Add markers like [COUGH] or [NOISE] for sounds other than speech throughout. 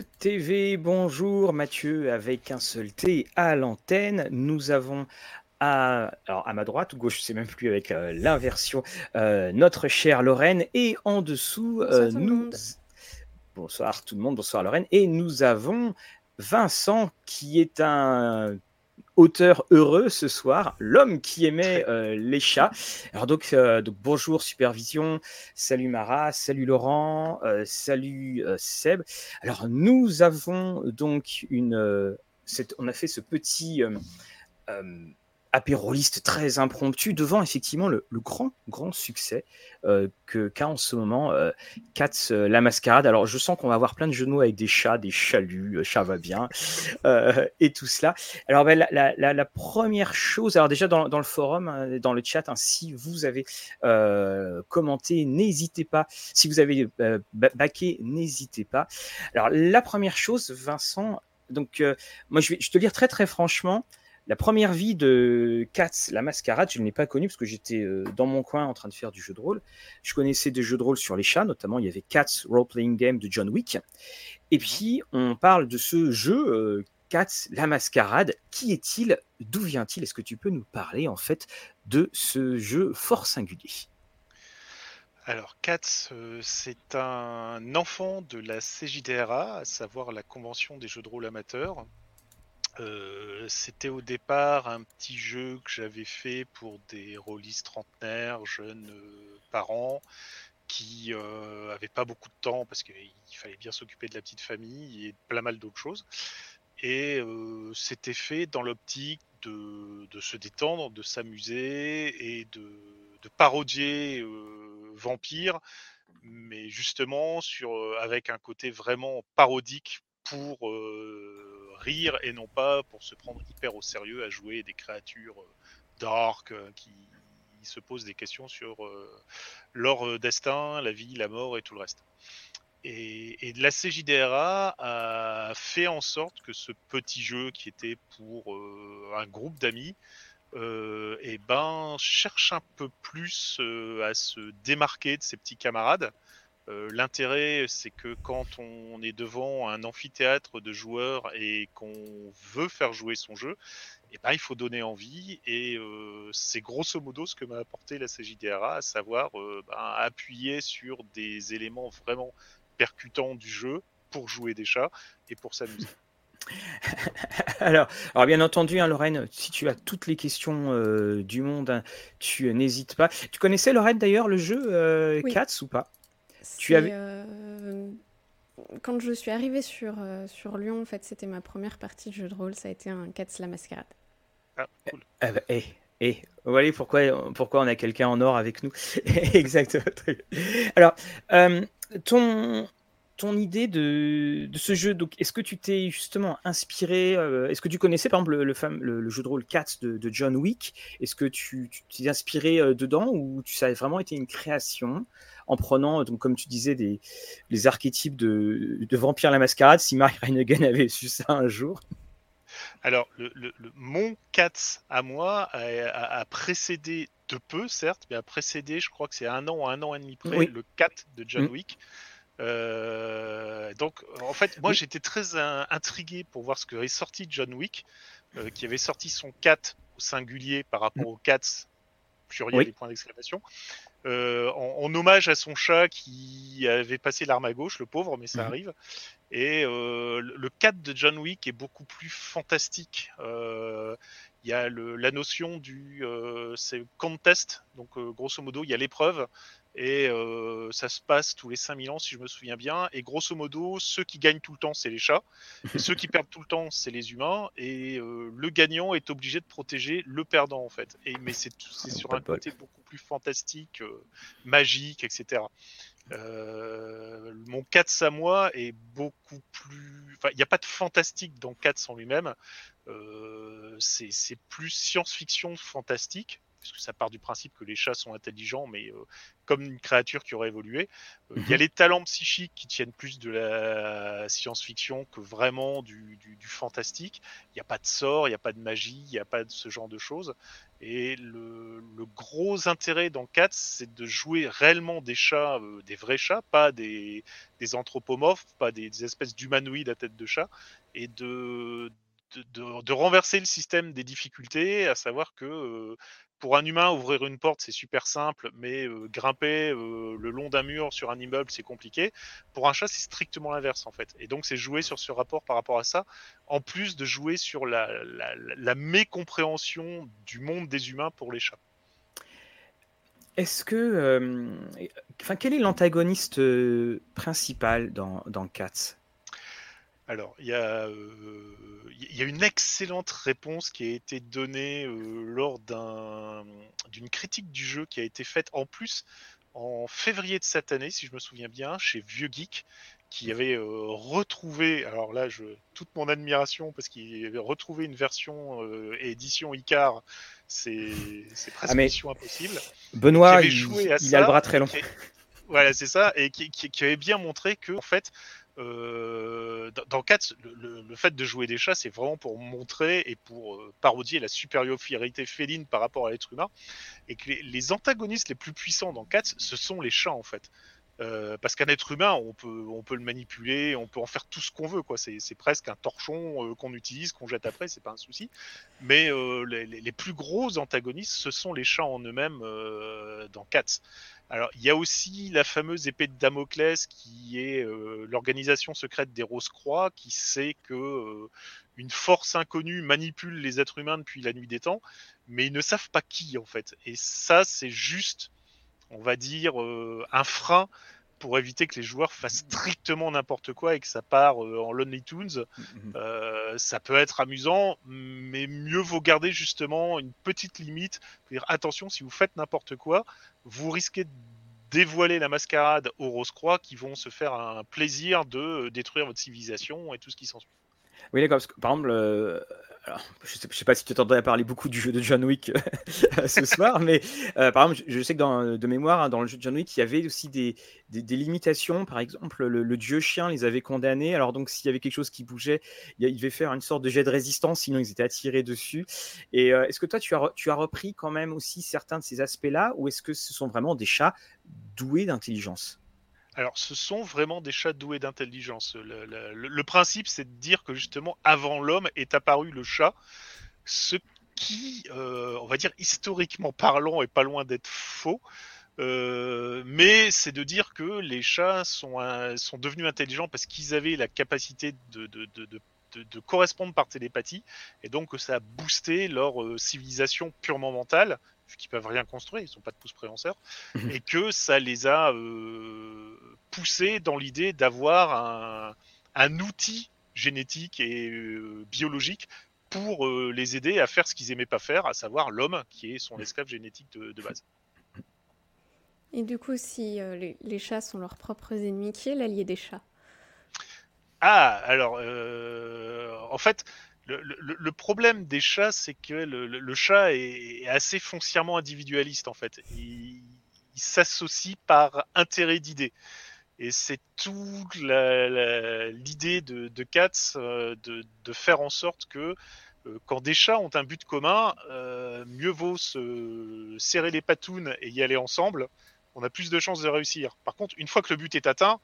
TV, bonjour Mathieu, avec un seul T à l'antenne. Nous avons à, alors à ma droite ou gauche, je sais même plus avec euh, l'inversion, euh, notre chère Lorraine et en dessous, euh, nous. Bonsoir tout le monde, bonsoir Lorraine. Et nous avons Vincent qui est un auteur heureux ce soir, l'homme qui aimait euh, les chats. Alors donc, euh, donc bonjour Supervision, salut Mara, salut Laurent, euh, salut Seb. Alors nous avons donc une, cette- on a fait ce petit apéroliste très impromptu devant effectivement le, le grand grand succès euh, que qu'a en ce moment euh, Cats euh, la mascarade. Alors je sens qu'on va avoir plein de mots avec des chats, des chaluts, euh, chat va bien [LAUGHS] euh, et tout cela. Alors ben, la, la- la- première chose, alors déjà dans, dans le forum, hein, dans le chat, hein, si vous avez euh, commenté, n'hésitez pas. Si vous avez ba- baqué, n'hésitez pas. Alors la première chose, Vincent, donc moi je vais, je te lire très très franchement. La première vie de Cats, la mascarade, je ne l'ai pas connue parce que j'étais euh, dans mon coin en train de faire du jeu de rôle. Je connaissais des jeux de rôle sur les chats, notamment il y avait Cats Role Playing Game de John Wick. Et puis on parle de ce jeu euh, Cats, la mascarade. Qui est-il? D'où vient-il? Est-ce que tu peux nous parler en fait de ce jeu fort singulier? Alors, Katz, euh, c'est un enfant de la CJDRA, à savoir la Convention des jeux de rôle amateurs. Euh, C'était au départ un petit jeu que j'avais fait pour des rôlistes trentenaires, jeunes euh, parents, qui euh, avaient pas beaucoup de temps parce qu'il fallait bien s'occuper de la petite famille et plein mal d'autres choses. Et euh, c'était fait dans l'optique de, de se détendre, de s'amuser et de, de parodier euh, Vampire, mais justement euh, avec un côté vraiment parodique pour euh, rire et non pas pour se prendre hyper au sérieux à jouer des créatures euh, dark euh, qui se posent des questions sur euh, leur destin, la vie, la mort et tout le reste. Et, et la CJDRA a fait en sorte que ce petit jeu qui était pour un groupe d'amis euh, eh ben, cherche un peu plus à se démarquer de ses petits camarades. Euh, L'intérêt, c'est que quand on est devant un amphithéâtre de joueurs et qu'on veut faire jouer son jeu, eh ben, il faut donner envie. Et euh, c'est grosso modo ce que m'a apporté la CJDRA, à savoir euh, ben, appuyer sur des éléments vraiment percutants du jeu pour jouer des chats et pour s'amuser. [LAUGHS] alors, alors, bien entendu, hein, Lorraine, si tu as toutes les questions euh, du monde, hein, tu n'hésites pas. Tu connaissais, Lorraine, d'ailleurs, le jeu euh, Oui. Cats ou pas? Tu C'est, avais- euh, Quand je suis arrivée sur, euh, sur Lyon, en fait, c'était ma première partie de jeu de rôle. Ça a été un Cats la mascarade. Ah, cool. Bah, vous voyez pourquoi, pourquoi on a quelqu'un en or avec nous? [LAUGHS] Bien. Alors, euh, ton, ton idée de, de ce jeu, donc, est-ce que tu t'es justement inspiré euh, Est-ce que tu connaissais par exemple le, le, fam- le- le jeu de rôle Cats de, de John Wick? Est-ce que tu t'es inspiré euh, dedans ou tu ça a vraiment été une création en prenant, donc, comme tu disais, des, les archétypes de, de Vampire la Mascarade Si Mark Renegan avait su ça un jour? Alors, le, le- le- mon Cats à moi a, a- a précédé de peu, certes, mais a précédé, je crois que c'est un an, un an et demi près, Oui. le Cat de John Mm. Wick. Euh, donc, en fait, moi, Oui. j'étais très in- intrigué pour voir ce que est sorti John Wick, euh, qui avait sorti son Cat au singulier par rapport au Cats pluriel Oui. et point d'exclamation. euh, en, en hommage à son chat qui avait passé l'arme à gauche, le pauvre, mais ça Mhm. arrive. Et euh, le le 4 de John Wick est beaucoup plus fantastique. Il y a le, la notion du c'est contest, donc grosso modo il y a l'épreuve et euh, ça se passe tous les 5000 ans si je me souviens bien. Et grosso modo ceux qui gagnent tout le temps c'est les chats, et ceux qui perdent tout le temps c'est les humains. Et euh, le gagnant est obligé de protéger le perdant en fait. Et mais c'est c'est sur un côté beaucoup plus fantastique, euh, magique, etc. Mon 4 à moi est beaucoup plus. Enfin, il n'y a pas de fantastique dans 4 en lui-même. C'est plus science-fiction fantastique. Puisque ça part du principe que les chats sont intelligents, mais euh, comme une créature qui aurait évolué. Euh, il y a Mhm. les talents psychiques qui tiennent plus de la science-fiction que vraiment du, du- du fantastique. Il n'y a pas de sort, il n'y a pas de magie, il n'y a pas de ce genre de choses. Et le, le gros intérêt dans Cats, c'est de jouer réellement des chats, euh, des vrais chats, pas des, des anthropomorphes, pas des, des espèces d'humanoïdes à tête de chat, et de, de, de- de renverser le système des difficultés, à savoir que euh, pour un humain, ouvrir une porte, c'est super simple, mais grimper le long d'un mur sur un immeuble, c'est compliqué. Pour un chat, c'est strictement l'inverse, en fait. Et donc, c'est jouer sur ce rapport par rapport à ça, en plus de jouer sur la, mécompréhension du monde des humains pour les chats. Est-ce que. quel est l'antagoniste principal dans, dans Cats? Alors, il y, a, euh, il y a une excellente réponse qui a été donnée euh, lors d'un- d'une critique du jeu qui a été faite en plus en février de cette année, si je me souviens bien, chez Vieux Geek, qui avait euh, retrouvé, alors là, je, toute mon admiration, parce qu'il avait retrouvé une version édition Icar, c'est presque Ah, mission impossible. Benoît, il, il a le bras très long. qui- Voilà, c'est ça, et qui, qui- qui avait bien montré que, en fait, euh, dans, dans Cats, le, le- le fait de jouer des chats, c'est vraiment pour montrer et pour euh, parodier la supériorité féline par rapport à l'être humain, et que les, antagonistes les plus puissants dans Cats, ce sont les chats, en fait. Euh, parce qu'un être humain, on peut, le manipuler, on peut en faire tout ce qu'on veut, quoi. C'est presque un torchon qu'on utilise, qu'on jette après, c'est pas un souci. Mais les, plus gros antagonistes, ce sont les chats en eux-mêmes dans Cats. Alors, il y a aussi la fameuse épée de Damoclès qui est euh, l'organisation secrète des Rose-Croix qui sait que euh, une force inconnue manipule les êtres humains depuis la nuit des temps, mais ils ne savent pas qui en fait. Et ça, c'est juste, on va dire, euh, un frein pour éviter que les joueurs fassent strictement n'importe quoi et que ça part euh, en Lonely Tunes. Mhm. Euh, ça peut être amusant, mais mieux vaut garder justement une petite limite. Dire attention, si vous faites n'importe quoi, vous risquez de dévoiler la mascarade aux Rose-Croix qui vont se faire un plaisir de euh, détruire votre civilisation et tout ce qui s'ensuit. Oui, d'accord. Par exemple, alors, je ne sais, pas si tu t'entendais parler beaucoup du jeu de John Wick euh, ce [LAUGHS] soir, mais euh, par exemple, je, je sais que dans, de mémoire, hein, dans le jeu de John Wick, il y avait aussi des, des, des limitations. Par exemple, le, le dieu chien les avait condamnés. Alors, donc, s'il y avait quelque chose qui bougeait, il, devait faire une sorte de jet de résistance, sinon ils étaient attirés dessus. Et euh, est-ce que toi, tu as, tu as repris quand même aussi certains de ces aspects-là, ou est-ce que ce sont vraiment des chats doués d'intelligence? Alors, ce sont vraiment des chats doués d'intelligence. Le, principe, c'est de dire que justement, avant l'homme est apparu le chat, ce qui, euh, on va dire, historiquement parlant, est pas loin d'être faux. Euh, mais c'est de dire que les chats sont, devenus intelligents parce qu'ils avaient la capacité de, correspondre par télépathie, et donc ça a boosté leur euh, civilisation purement mentale, vu qu'ils peuvent rien construire, ils sont pas de pouces préhenseurs, Mhm. et que ça les a euh, poussés dans l'idée d'avoir un, un outil génétique et euh, biologique pour euh, les aider à faire ce qu'ils aimaient pas faire, à savoir l'homme qui est son esclave génétique de, de base. Et du coup, si euh, les, les chats sont leurs propres ennemis, qui est l'allié des chats? Ah, alors, euh, en fait, le, problème des chats, c'est que le, chat est, assez foncièrement individualiste, en fait. Il, s'associe par intérêt d'idée. Et c'est la- l'idée de, Katz euh, de, faire en sorte que euh, quand des chats ont un but commun, euh, mieux vaut se serrer les patounes et y aller ensemble. On a plus de chances de réussir. Par contre, une fois que le but est atteint,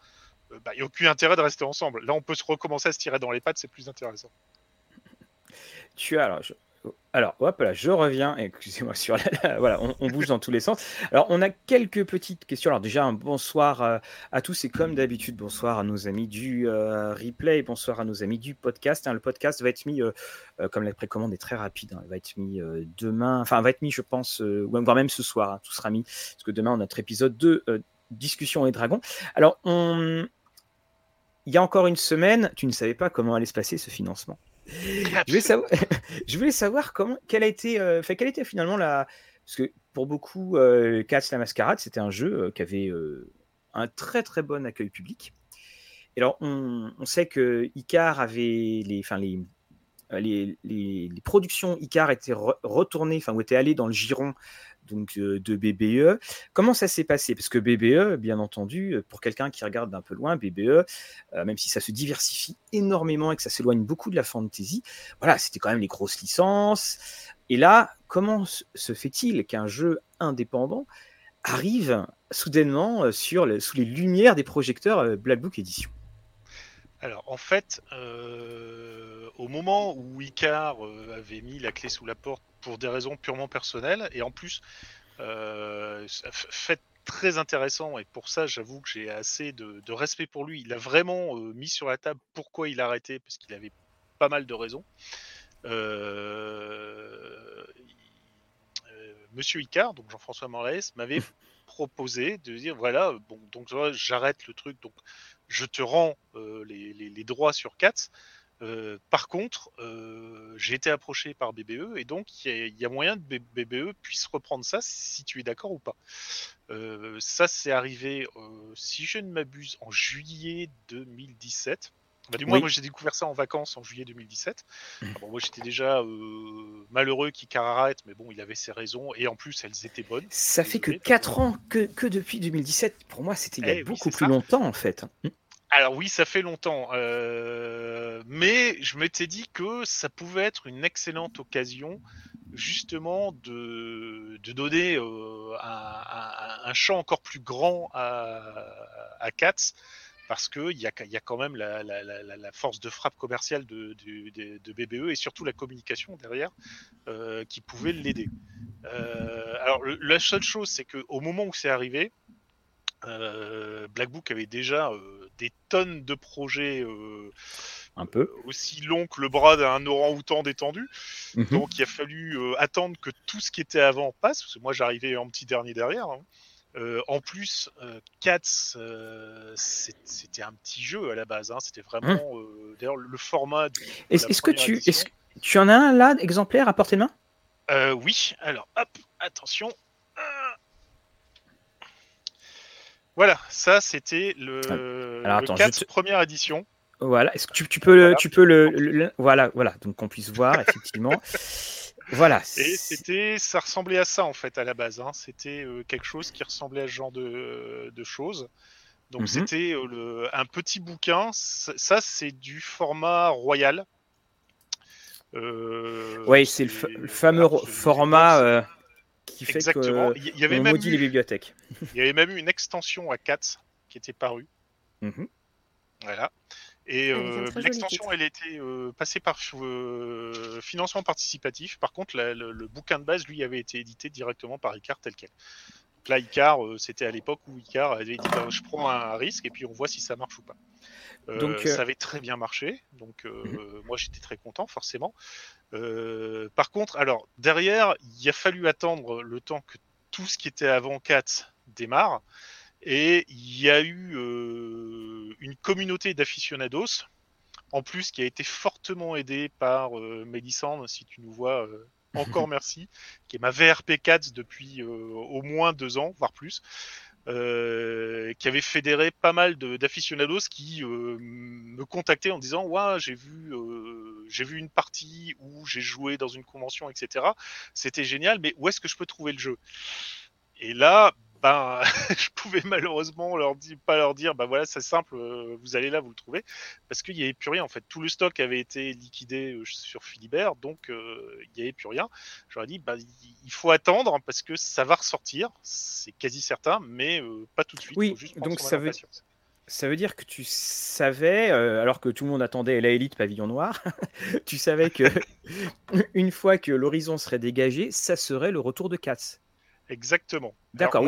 il n'y a aucun intérêt de rester ensemble. Là, on peut se recommencer à se tirer dans les pattes, c'est plus intéressant. Tu as alors, je- alors hop là, je reviens. [LAUGHS] Excusez-moi sur la, voilà, on, bouge dans tous les sens. Alors, on a quelques petites questions. Alors déjà, un bonsoir euh, à tous et comme d'habitude, bonsoir à nos amis du euh, replay, bonsoir à nos amis du podcast. hein. le podcast va être mis, euh, comme la précommande est très rapide, hein, va être mis demain, enfin, va être mis, je pense, voire même ce soir. hein, tout sera mis parce que demain, on a notre épisode de discussion et dragons. Alors, on il y a encore une semaine, tu ne savais pas comment allait se passer ce financement. [LAUGHS] Je voulais savoir, comment, quelle a été, euh, quelle était finalement la, parce que pour beaucoup, euh, Cats la Mascarade, c'était un jeu euh, qui avait euh, un très très bon accueil public. Et alors, on, on sait que Icar avait les, enfin les, les, les, productions Icar étaient retournées, enfin, ou étaient allées dans le giron donc, de BBE. Comment ça s'est passé? Parce que BBE, bien entendu, pour quelqu'un qui regarde d'un peu loin, BBE, même si ça se diversifie énormément et que ça s'éloigne beaucoup de la fantasy, voilà, c'était quand même les grosses licences. Et là, comment se fait-il qu'un jeu indépendant arrive soudainement sur sous les lumières des projecteurs Black Book Edition? Alors en fait, euh, au moment où Icar euh, avait mis la clé sous la porte pour des raisons purement personnelles, et en plus, euh, fait très intéressant, et pour ça j'avoue que j'ai assez de, respect pour lui, il a vraiment mis sur la table pourquoi il a arrêté, parce qu'il avait pas mal de raisons. Monsieur Icar, donc Jean-François Morlaes, m'avait [LAUGHS] proposé de dire voilà, bon, donc j'arrête le truc, donc je te rends euh, les, droits sur Cats. Euh, par contre, euh, j'ai été approché par BBE et donc il y, a moyen que BBE puisse reprendre ça si tu es d'accord ou pas. ça, c'est arrivé, si je ne m'abuse, en juillet 2017. Bah, du moins, moi j'ai découvert ça en vacances en juillet 2017. Mmh. moi j'étais déjà malheureux qu'il arrête, mais bon, il avait ses raisons et en plus elles étaient bonnes. Ça fait que 4 ans que, que, depuis 2017. Pour moi, c'était il y a eh beaucoup plus longtemps en fait. Mmh. Alors oui, ça fait longtemps, euh, mais je m'étais dit que ça pouvait être une excellente occasion justement de, de donner euh, un, champ encore plus grand à, à Katz, parce qu'il y a, y a quand même la, force de frappe commerciale de, de, BBE et surtout la communication derrière euh, qui pouvait l'aider. alors la seule chose, c'est qu'au moment où c'est arrivé, Black Book avait déjà des tonnes de projets euh, un peu euh, aussi longs que le bras d'un orang-outan détendu. Mhm. Donc il a fallu euh, attendre que tout ce qui était avant passe, parce que moi j'arrivais en petit dernier derrière. Hein. En plus, Cats, c'était un petit jeu à la base. Hein. C'était vraiment, mhm. d'ailleurs, le format. Est-ce que tu, est que tu en as un là, exemplaire à portée de main? Oui. Alors, hop, attention. Voilà, ça c'était le, ah, Alors, 4 première édition. Voilà, est-ce que tu, peux, le, tu peux le, voilà, voilà, donc qu'on puisse voir effectivement. [LAUGHS] voilà. Et c'était, ça ressemblait à ça en fait à la base. Hein. C'était euh, quelque chose qui ressemblait à ce genre de, de choses. Donc mhm. c'était euh, un petit bouquin. Ça, c'est du format royal. Euh, oui, c'est le, fameux format qui fait Exactement. que il y avait même eu, les bibliothèques. [LAUGHS] il y avait même eu une extension à 4 qui était parue. Mhm. Voilà. Et euh, l'extension, elle était euh, passée par euh, financement participatif. Par contre, le, bouquin de base, lui, avait été édité directement par Icar tel quel. Donc là, Icar, c'était à l'époque où Icar avait dit bah, je prends un risque et puis on voit si ça marche ou pas. donc, ça avait très bien marché. Donc, mhm. moi, j'étais très content, forcément. par contre, alors, derrière, il a fallu attendre le temps que tout ce qui était avant 4 démarre. Et il y a eu euh, une communauté d'aficionados, en plus qui a été fortement aidée par euh, Mélissandre, si tu nous vois, euh, [LAUGHS] encore merci, qui est ma VRP 4 depuis au moins deux ans, voire plus. qui avait fédéré pas mal d'aficionados qui me contactaient en disant ouais j'ai vu j'ai vu une partie où j'ai joué dans une convention etc c'était génial mais où est-ce que je peux trouver le jeu? Et là ben, [LAUGHS] je pouvais malheureusement leur dire, pas leur dire, bah voilà, c'est simple, euh, vous allez là, vous le trouvez, parce qu'il n'y avait plus rien en fait. Tout le stock avait été liquidé euh, sur Philibert, donc euh, il n'y avait plus rien. J'aurais dit, bah, il faut attendre parce que ça va ressortir, c'est quasi certain, mais pas tout de suite. Oui, donc ça veut, ça veut dire que tu savais, alors que tout le monde attendait la élite pavillon noir, [LAUGHS] tu savais que [LAUGHS] une fois que l'horizon serait dégagé, ça serait le retour de Katz. Exactement. D'accord.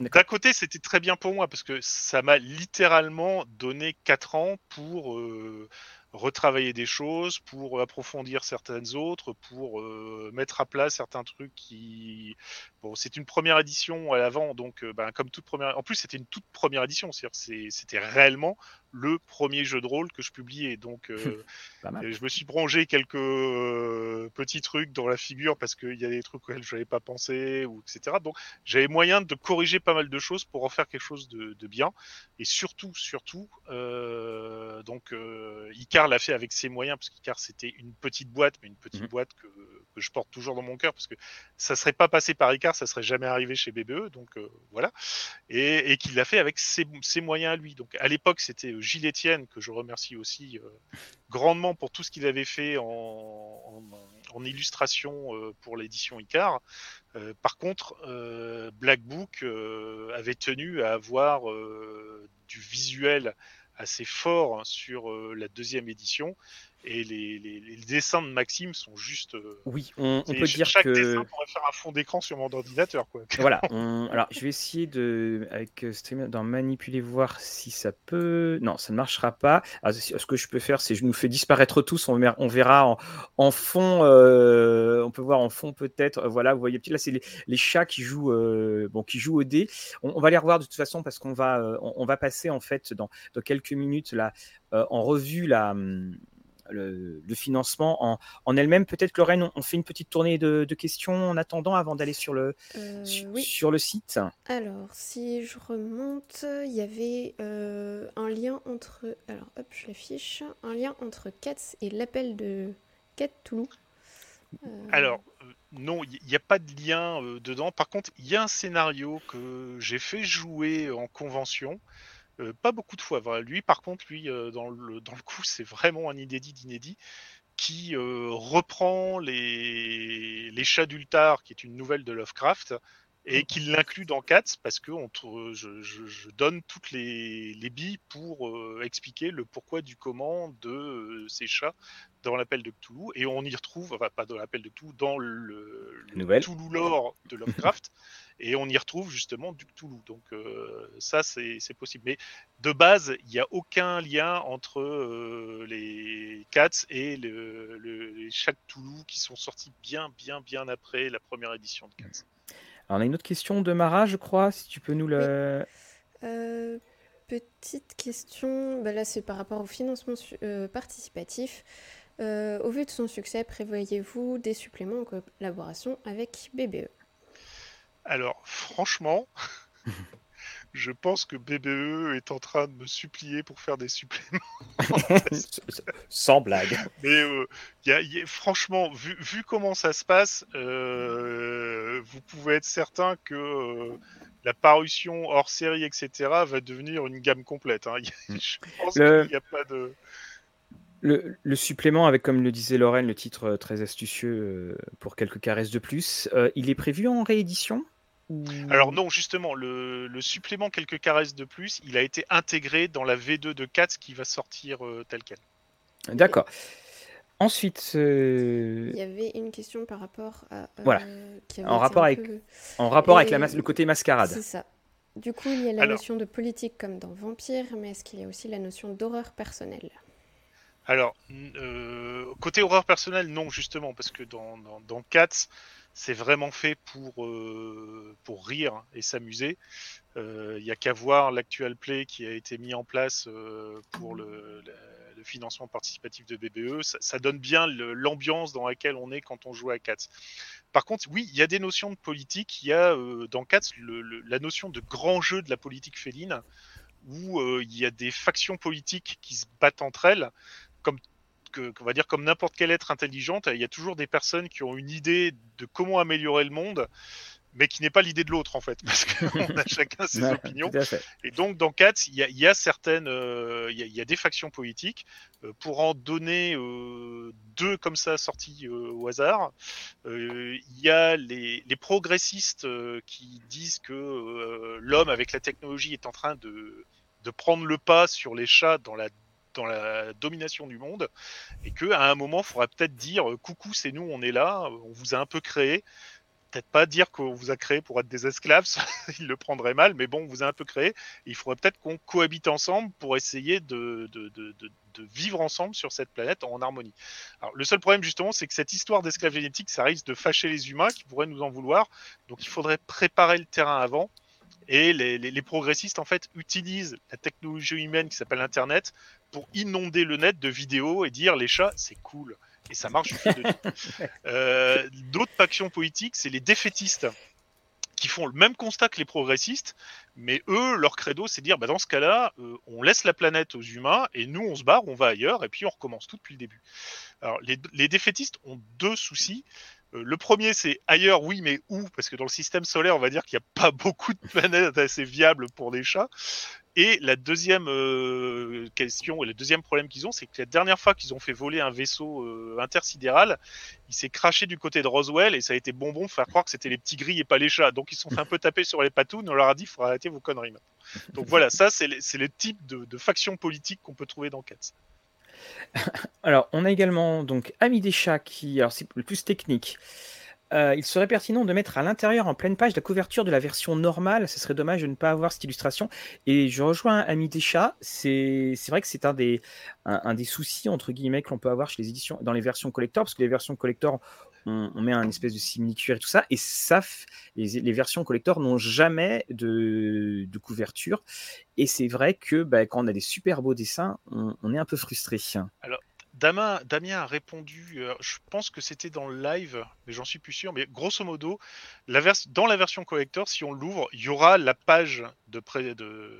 D'un côté, c'était très bien pour moi parce que ça m'a littéralement donné 4 ans pour euh, retravailler des choses, pour approfondir certaines autres, pour euh, mettre à plat certains trucs qui. Bon, c'est une première édition à l'avant, donc euh, ben, comme toute première. En plus, c'était une toute première édition, c'est-à-dire c'était réellement le premier jeu de rôle que je publiais. Donc, euh, [LAUGHS] mal. je me suis brongé quelques euh, petits trucs dans la figure parce qu'il y a des trucs auxquels je n'avais pas pensé, ou etc. Donc, j'avais moyen de corriger pas mal de choses pour en faire quelque chose de, de bien. Et surtout, surtout, euh, donc, euh, Icar l'a fait avec ses moyens, parce qu'Icar c'était une petite boîte, mais une petite Mhm. boîte que, que je porte toujours dans mon cœur, parce que ça serait pas passé par Icar, ça serait jamais arrivé chez BBE. Donc, euh, voilà et, et qu'il l'a fait avec ses, ses moyens à lui. Donc à l'époque, c'était euh, Gilles Etienne, que je remercie aussi euh, grandement pour tout ce qu'il avait fait en, illustration euh, pour l'édition Icar. Euh, par contre, Black Book avait tenu à avoir du visuel assez fort sur la deuxième édition. Et les, les- les dessins de Maxime sont juste. euh, Oui, on, peut dire chaque que. dessin pourrait faire un fond d'écran sur mon ordinateur. Quoi. [LAUGHS] Voilà. on- Alors, je vais essayer de, avec euh, Streamer, d'en manipuler, voir si ça peut. Non, ça ne marchera pas. Alors, ce que je peux faire, c'est je nous fais disparaître tous. On, on verra en, en fond. euh, on peut voir en fond peut-être. Voilà, vous voyez là, c'est les, les chats qui jouent, euh, bon, qui jouent au dé. On, va les revoir de toute façon parce qu'on va, euh, on, va passer en fait dans, dans quelques minutes là en revue la. hum, Le, le financement en, en elle-même. Peut-être que Lorraine, on, on fait une petite tournée de, de questions en attendant avant d'aller sur le, Euh, sur, oui. sur le site. Alors, si je remonte, il y avait euh, un lien entre. Alors, hop, je l'affiche. Un lien entre Cats et l'appel de Cthulhu. Euh, Alors, euh, non, il n'y a pas de lien euh, dedans. Par contre, il y a un scénario que j'ai fait jouer en convention. Euh, pas beaucoup de fois. Voilà. Lui, par contre, lui, euh, dans, le, dans le coup, c'est vraiment un inédit d'inédit qui euh, reprend les, les chats d'Ultar, qui est une nouvelle de Lovecraft, et qui l'inclut dans Cats parce que on, je, je- je donne toutes les, les billes pour expliquer le pourquoi du comment de ces chats dans l'appel de Cthulhu. Et on y retrouve, enfin pas dans l'appel de Cthulhu, dans le, le. Cthulhu lore de Lovecraft. [LAUGHS] et on y retrouve justement du Cthulhu. Donc euh, ça, c'est possible. Mais de base, il n'y a aucun lien entre euh, les Cats et le, le- les chats Cthulhu qui sont sortis bien, bien, bien après la première édition de Cats. Alors, on a une autre question de Mara, je crois, si tu peux nous le. Euh, petite question, bah là c'est par rapport au financement euh, participatif. Euh, au vu de son succès, prévoyez-vous des suppléments en collaboration avec BBE? Alors, franchement, [LAUGHS] je pense que BBE est en train de me supplier pour faire des suppléments. [LAUGHS] Sans blague. Mais euh, y a- y a- franchement, vu, vu comment ça se passe, euh, vous pouvez être certain que euh, la parution hors série, etc., va devenir une gamme complète. hein. [LAUGHS] Y a- Je pense Le- qu'il n'y a pas de. Le, le supplément, avec, comme le disait Lorraine, le titre très astucieux euh, pour quelques caresses de plus, euh, il est prévu en réédition? Ou- Alors non, justement, le, le supplément quelques caresses de plus, il a été intégré dans la V2 de Cats qui va sortir euh, tel quel. D'accord. Ensuite, euh, Il y avait une question par rapport à... euh, Voilà. qui avait En rapport avec peu- en rapport avec Et- la mas- le côté mascarade. C'est ça. Du coup, il y a la Alors- notion de politique comme dans Vampire, mais est-ce qu'il y a aussi la notion d'horreur personnelle? Alors, euh, côté horreur personnelle, non, justement, parce que dans, dans, dans Cats, c'est vraiment fait pour, euh, pour rire et s'amuser. Il n'y a qu'à voir l'actual play qui a été mis en place euh, pour le, financement participatif de BBE. Ça, donne bien l'ambiance dans laquelle on est quand on joue à Cats. Par contre, oui, il y a des notions de politique. Il y a euh, dans Cats la notion de grand jeu de la politique féline, où euh, il y a des factions politiques qui se battent entre elles comme que- qu'on va dire comme n'importe quel être intelligente, il y a toujours des personnes qui ont une idée de comment améliorer le monde, mais qui n'est pas l'idée de l'autre en fait, [LAUGHS] parce qu'on a chacun ses opinions. Et donc dans Cats, il y a, il y a certaines, euh, il, y a, il y a des factions politiques. Euh, pour en donner euh, deux comme ça sortis euh, au hasard, il y a les, les progressistes qui disent que l'homme avec la technologie est en train de, de prendre le pas sur les chats dans la dans la domination du monde et que à un moment il faudra peut-être dire euh, coucou c'est nous on est là on vous a un peu créé. Peut-être pas dire qu'on vous a créé pour être des esclaves [LAUGHS] il le prendrait mal mais bon on vous a un peu créé. Il faudrait peut-être qu'on cohabite ensemble pour essayer de, de, de, de, de vivre ensemble sur cette planète en harmonie. Alors le seul problème justement c'est que cette histoire d'esclaves génétiques ça risque de fâcher les humains qui pourraient nous en vouloir. Donc il faudrait préparer le terrain avant Et les, les, les, progressistes, en fait, utilisent la technologie humaine qui s'appelle Internet pour inonder le net de vidéos et dire les chats, c'est cool. Et ça marche du de [LAUGHS] euh, D'autres factions politiques, c'est les défaitistes qui font le même constat que les progressistes, mais eux, leur credo, c'est dire, bah, dans ce cas-là, euh, on laisse la planète aux humains et nous, on se barre, on va ailleurs, et puis on recommence tout depuis le début. Alors, les, les défaitistes ont deux soucis. Euh, le premier, c'est ailleurs, oui, mais où? Parce que dans le système solaire, on va dire qu'il n'y a pas [LAUGHS] beaucoup de planètes assez viables pour des chats. Et la deuxième euh, question et le deuxième problème qu'ils ont, c'est que la dernière fois qu'ils ont fait voler un vaisseau euh, intersidéral, il s'est craché du côté de Roswell et ça a été bonbon de faire croire que c'était les petits gris et pas les chats. Donc ils sont fait un peu taper sur les patounes. On leur a dit, il faut arrêter vos conneries maintenant. Donc voilà, ça c'est le type de, de faction politique qu'on peut trouver dans Cats. [LAUGHS] Alors, on a également donc Ami des chats qui, alors c'est le plus technique. Euh, il serait pertinent de mettre à l'intérieur en pleine page la couverture de la version normale. Ce serait dommage de ne pas avoir cette illustration. Et je rejoins Ami des chats. C'est vrai que c'est un des, un, des soucis entre guillemets que l'on peut avoir chez les éditions dans les versions collector, parce que les versions collector on, met un espèce de simili-cuir et tout ça, et ça, les, versions collector n'ont jamais de, couverture. Et c'est vrai que bah, quand on a des super beaux dessins, on, est un peu frustré. Alors, Damien, a répondu, euh, je pense que c'était dans le live, mais j'en suis plus sûr, mais grosso modo, dans la version collector, si on l'ouvre, il y aura la page de, près de,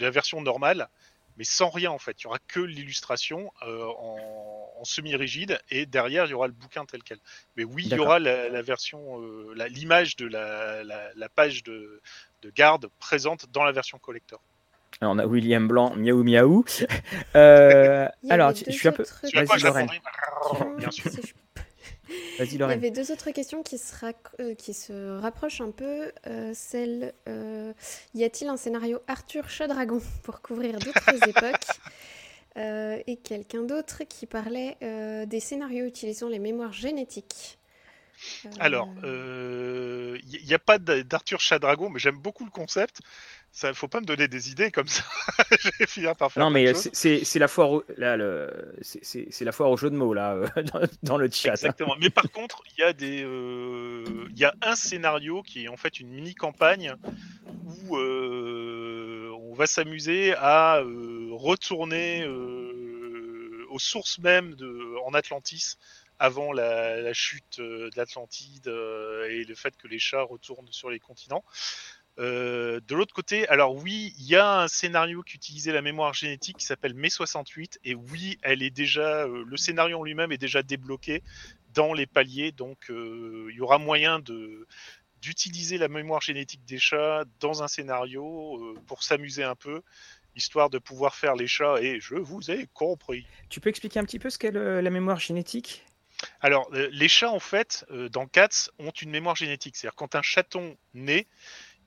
la version normale, mais sans rien en fait. Il y aura que l'illustration euh, en, semi-rigide et derrière il y aura le bouquin tel quel. Mais oui, il y aura la, version, euh, l'image de la, page de, garde présente dans la version collector. Alors on a William Blanc, miaou miaou. [LAUGHS] Euh, alors, je suis un peu. Bien sûr. [LAUGHS] Il y avait deux autres questions qui se, euh, qui se rapprochent un peu. Euh, celle euh, y a-t-il un scénario Arthur Chat-Dragon [LAUGHS] pour couvrir d'autres [LAUGHS] époques Et quelqu'un d'autre qui parlait des scénarios utilisant les mémoires génétiques. Alors, il n'y a pas d'Arthur Chat-Dragon, mais j'aime beaucoup le concept. Ça, faut pas me donner des idées comme ça. [LAUGHS] je vais finir par faire. Non, mais c'est la foire, au, là, le, c'est la foire au jeu de mots là, [LAUGHS] dans, le chat. Exactement. Mais par contre, il y a des, euh, il y a un scénario qui est en fait une mini campagne où euh, on va s'amuser à euh, retourner aux sources même de, en Atlantis avant la, chute d'Atlantide et le fait que les chats retournent sur les continents. Euh, de l'autre côté, alors oui, il y a un scénario qui utilisait la mémoire génétique qui s'appelle Mai 68 et oui, elle est déjà, euh, le scénario en lui-même est déjà débloqué dans les paliers, donc euh, il y aura moyen de d'utiliser la mémoire génétique des chats dans un scénario pour s'amuser un peu, histoire de pouvoir faire les chats et je vous ai compris. Tu peux expliquer un petit peu ce qu'est la mémoire génétique? Alors, les chats, en fait, dans Cats, ont une mémoire génétique. C'est-à-dire, quand un chaton naît,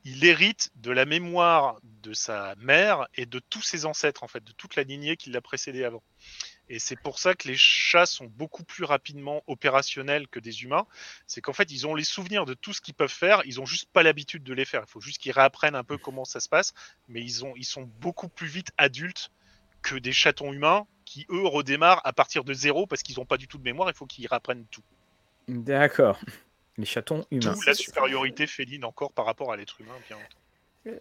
il hérite de la mémoire de sa mère et de tous ses ancêtres, en fait, de toute la lignée qui l'a précédé avant. Et c'est pour ça que les chats sont beaucoup plus rapidement opérationnels que des humains. C'est qu'en fait, ils ont les souvenirs de tout ce qu'ils peuvent faire. Ils ont juste pas l'habitude de les faire. Il faut juste qu'ils réapprennent un peu comment ça se passe. Mais ils, ont, ils sont beaucoup plus vite adultes que des chatons humains qui, eux, redémarrent à partir de zéro parce qu'ils n'ont pas du tout de mémoire. Il faut qu'ils réapprennent tout. D'accord. Les chatons humains. La supériorité féline encore par rapport à l'être humain, bien entendu.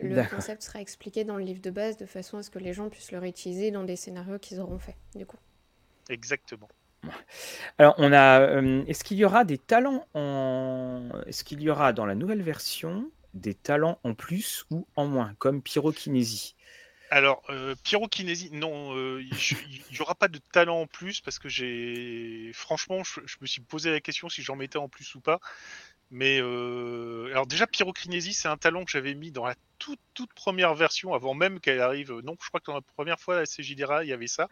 Le, concept sera expliqué dans le livre de base de façon à ce que les gens puissent le réutiliser dans des scénarios qu'ils auront fait, du coup. Exactement. Alors, on a. Euh, est-ce qu'il y aura des talents en. Est-ce qu'il y aura dans la nouvelle version des talents en plus ou en moins, comme pyrokinésie? Alors, euh, pyrokinésie, non, euh, il n'y aura pas de talent en plus parce que j'ai. Franchement, je, me suis posé la question si j'en mettais en plus ou pas. Mais euh, alors, déjà, pyrokinésie, c'est un talent que j'avais mis dans la toute, toute première version avant même qu'elle arrive. Non, je crois que dans la première fois, la CJDRA, il y avait ça.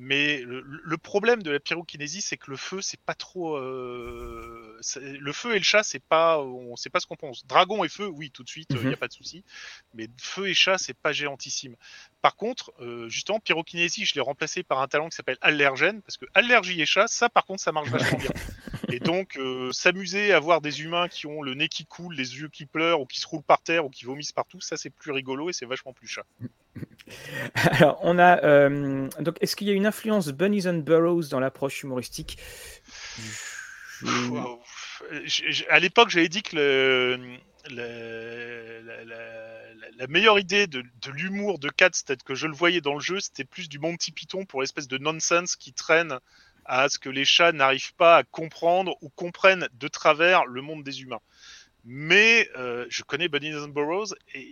Mais le, problème de la pyrokinésie, c'est que le feu, c'est pas trop. Euh, le feu et le chat, c'est pas, on sait pas ce qu'on pense. Dragon et feu, oui, tout de suite, il n'y a mhm. pas de souci. Mais feu et chat, c'est pas géantissime. Par contre, euh, justement, pyrokinésie, je l'ai remplacé par un talent qui s'appelle allergène, parce que allergie et chat, ça, par contre, ça marche vachement bien. Et donc, euh, s'amuser à voir des humains qui ont le nez qui coule, les yeux qui pleurent, ou qui se roulent par terre, ou qui vomissent partout, ça, c'est plus rigolo et c'est vachement plus chat. [LAUGHS] Alors, on a. Euh, donc, est-ce qu'il y a une influence Bunnies and Burrows dans l'approche humoristique? À l'époque, j'avais dit que la, meilleure idée de, l'humour de Katz, peut-être que je le voyais dans le jeu, c'était plus du Monty Python pour l'espèce de nonsense qui traîne à ce que les chats n'arrivent pas à comprendre ou comprennent de travers le monde des humains. Mais euh, je connais Bunny and Burroughs et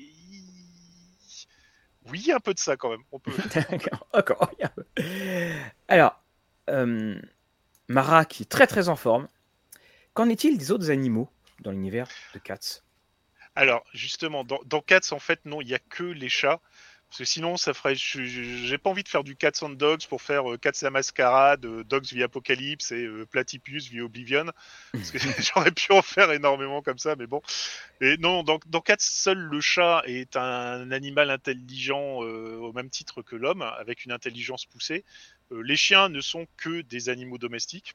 oui, un peu de ça quand même. On peut... [LAUGHS] D'accord. Alors, euh, Mara qui est très très en forme. Qu'en est-il des autres animaux dans l'univers de Cats? Alors, justement, dans, dans Cats, en fait, non, il n'y a que les chats. Parce que sinon, ça ferait. J'ai pas envie de faire du Cats and Dogs pour faire euh, Cats la Mascarade, euh, Dogs via Apocalypse et euh, Platypus via Oblivion. Parce que [LAUGHS] [LAUGHS] j'aurais pu en faire énormément comme ça, mais bon. Et non, dans, dans Cats, seul le chat est un animal intelligent au même titre que l'homme, avec une intelligence poussée. les chiens ne sont que des animaux domestiques.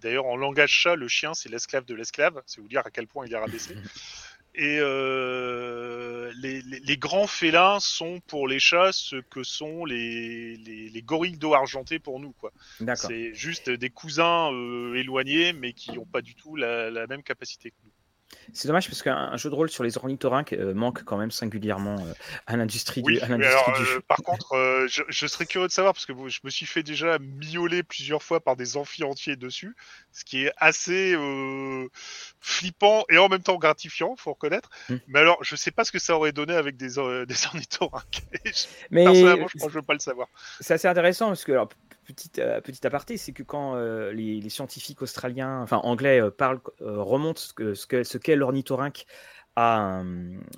D'ailleurs, en langage chat, le chien, c'est l'esclave de l'esclave. C'est vous dire à quel point il est rabaissé. [LAUGHS] Et euh, les, les, grands félins sont pour les chats ce que sont les, les gorilles d'eau argentée pour nous. quoi. C'est juste des cousins euh, éloignés, mais qui n'ont pas du tout la, la même capacité que nous. C'est dommage parce qu'un jeu de rôle sur les ornithorynques euh, manque quand même singulièrement euh, à l'industrie du, à euh, Par contre, je, serais curieux de savoir parce que je me suis fait déjà miauler plusieurs fois par des amphis entiers dessus, ce qui est assez flippant et en même temps gratifiant, faut reconnaître. Hmm. Mais alors, je sais pas ce que ça aurait donné avec des, [LAUGHS] des ornithorynques. Mais personnellement, je crois que je veux pas le savoir. C'est assez intéressant parce que alors, petite, euh, petit aparté, c'est que quand euh, les, scientifiques australiens, enfin anglais, euh, parlent, remontent ce qu'est ce l'ornithorynque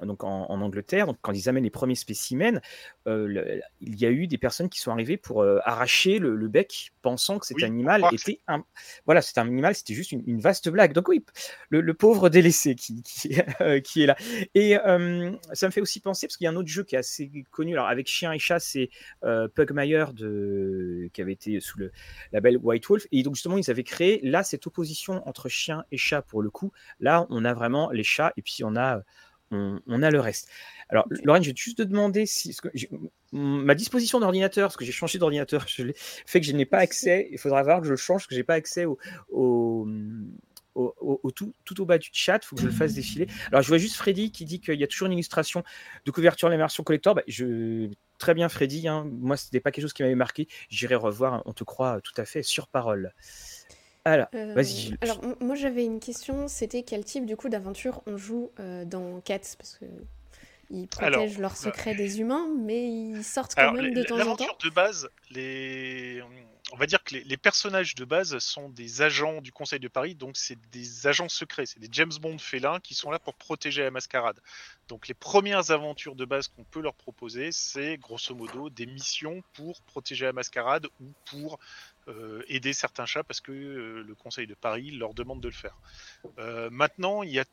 donc en, Angleterre, quand ils amènent les premiers spécimens, euh, il y a eu des personnes qui sont arrivées pour euh, arracher le, bec, pensant que cet animal était un, voilà, c'est un animal, c'était juste une, vaste blague. Donc oui, le, pauvre délaissé qui, qui, [LAUGHS] euh, est là. Et ça me fait aussi penser parce qu'il y a un autre jeu qui est assez connu, alors avec chien et chat, c'est Pugmire de qui avait été sous le label White Wolf, et donc justement ils avaient créé là cette opposition entre chien et chat pour le coup. Là, on a vraiment les chats et puis on a on, a le reste. Alors, Lorraine, je vais juste te demander si ma disposition d'ordinateur, parce que j'ai changé d'ordinateur, fait que je n'ai pas accès. Il faudra voir que je le change, que j'ai pas accès au, tout, au bas du chat. Il faut que je le fasse défiler. Alors, je vois juste Freddy qui dit qu'il y a toujours une illustration de couverture version collector. Bah, je, très bien, Freddy. Hein. Moi, ce n'était pas quelque chose qui m'avait marqué. J'irai revoir. On te croit tout à fait sur parole. Alors, euh, vas-y. Alors, moi j'avais une question, c'était quel type du coup d'aventure on joue euh, dans Cats? Parce que ils protègent leurs secrets des humains, mais ils sortent quand même de temps en temps. L'aventure de base, les... on va dire que les, personnages de base sont des agents du Conseil de Paris, donc c'est des agents secrets, c'est des James Bond félins qui sont là pour protéger la mascarade. Donc les premières aventures de base qu'on peut leur proposer, c'est grosso modo des missions pour protéger la mascarade ou pour euh, aider certains chats parce que euh, le Conseil de Paris leur demande de le faire. Euh, maintenant, il y a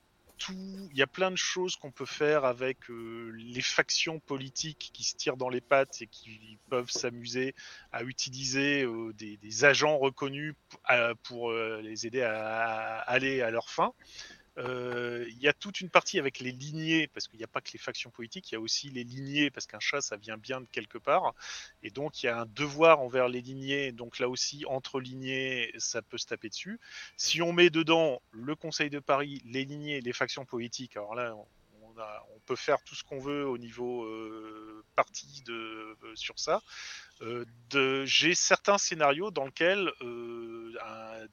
il y a plein de choses qu'on peut faire avec les factions politiques qui se tirent dans les pattes et qui peuvent s'amuser à utiliser des, agents reconnus pour les aider à, aller à leur fin. Euh, il y a toute une partie avec les lignées, parce qu'il n'y a pas que les factions politiques, il y a aussi les lignées, parce qu'un chat, ça vient bien de quelque part. Et donc, il y a un devoir envers les lignées. Donc là aussi, entre lignées, ça peut se taper dessus. Si on met dedans le Conseil de Paris, les lignées, les factions politiques, alors là, on, peut faire tout ce qu'on veut au niveau euh, parti de, euh, sur ça. Euh, j'ai certains scénarios dans lesquels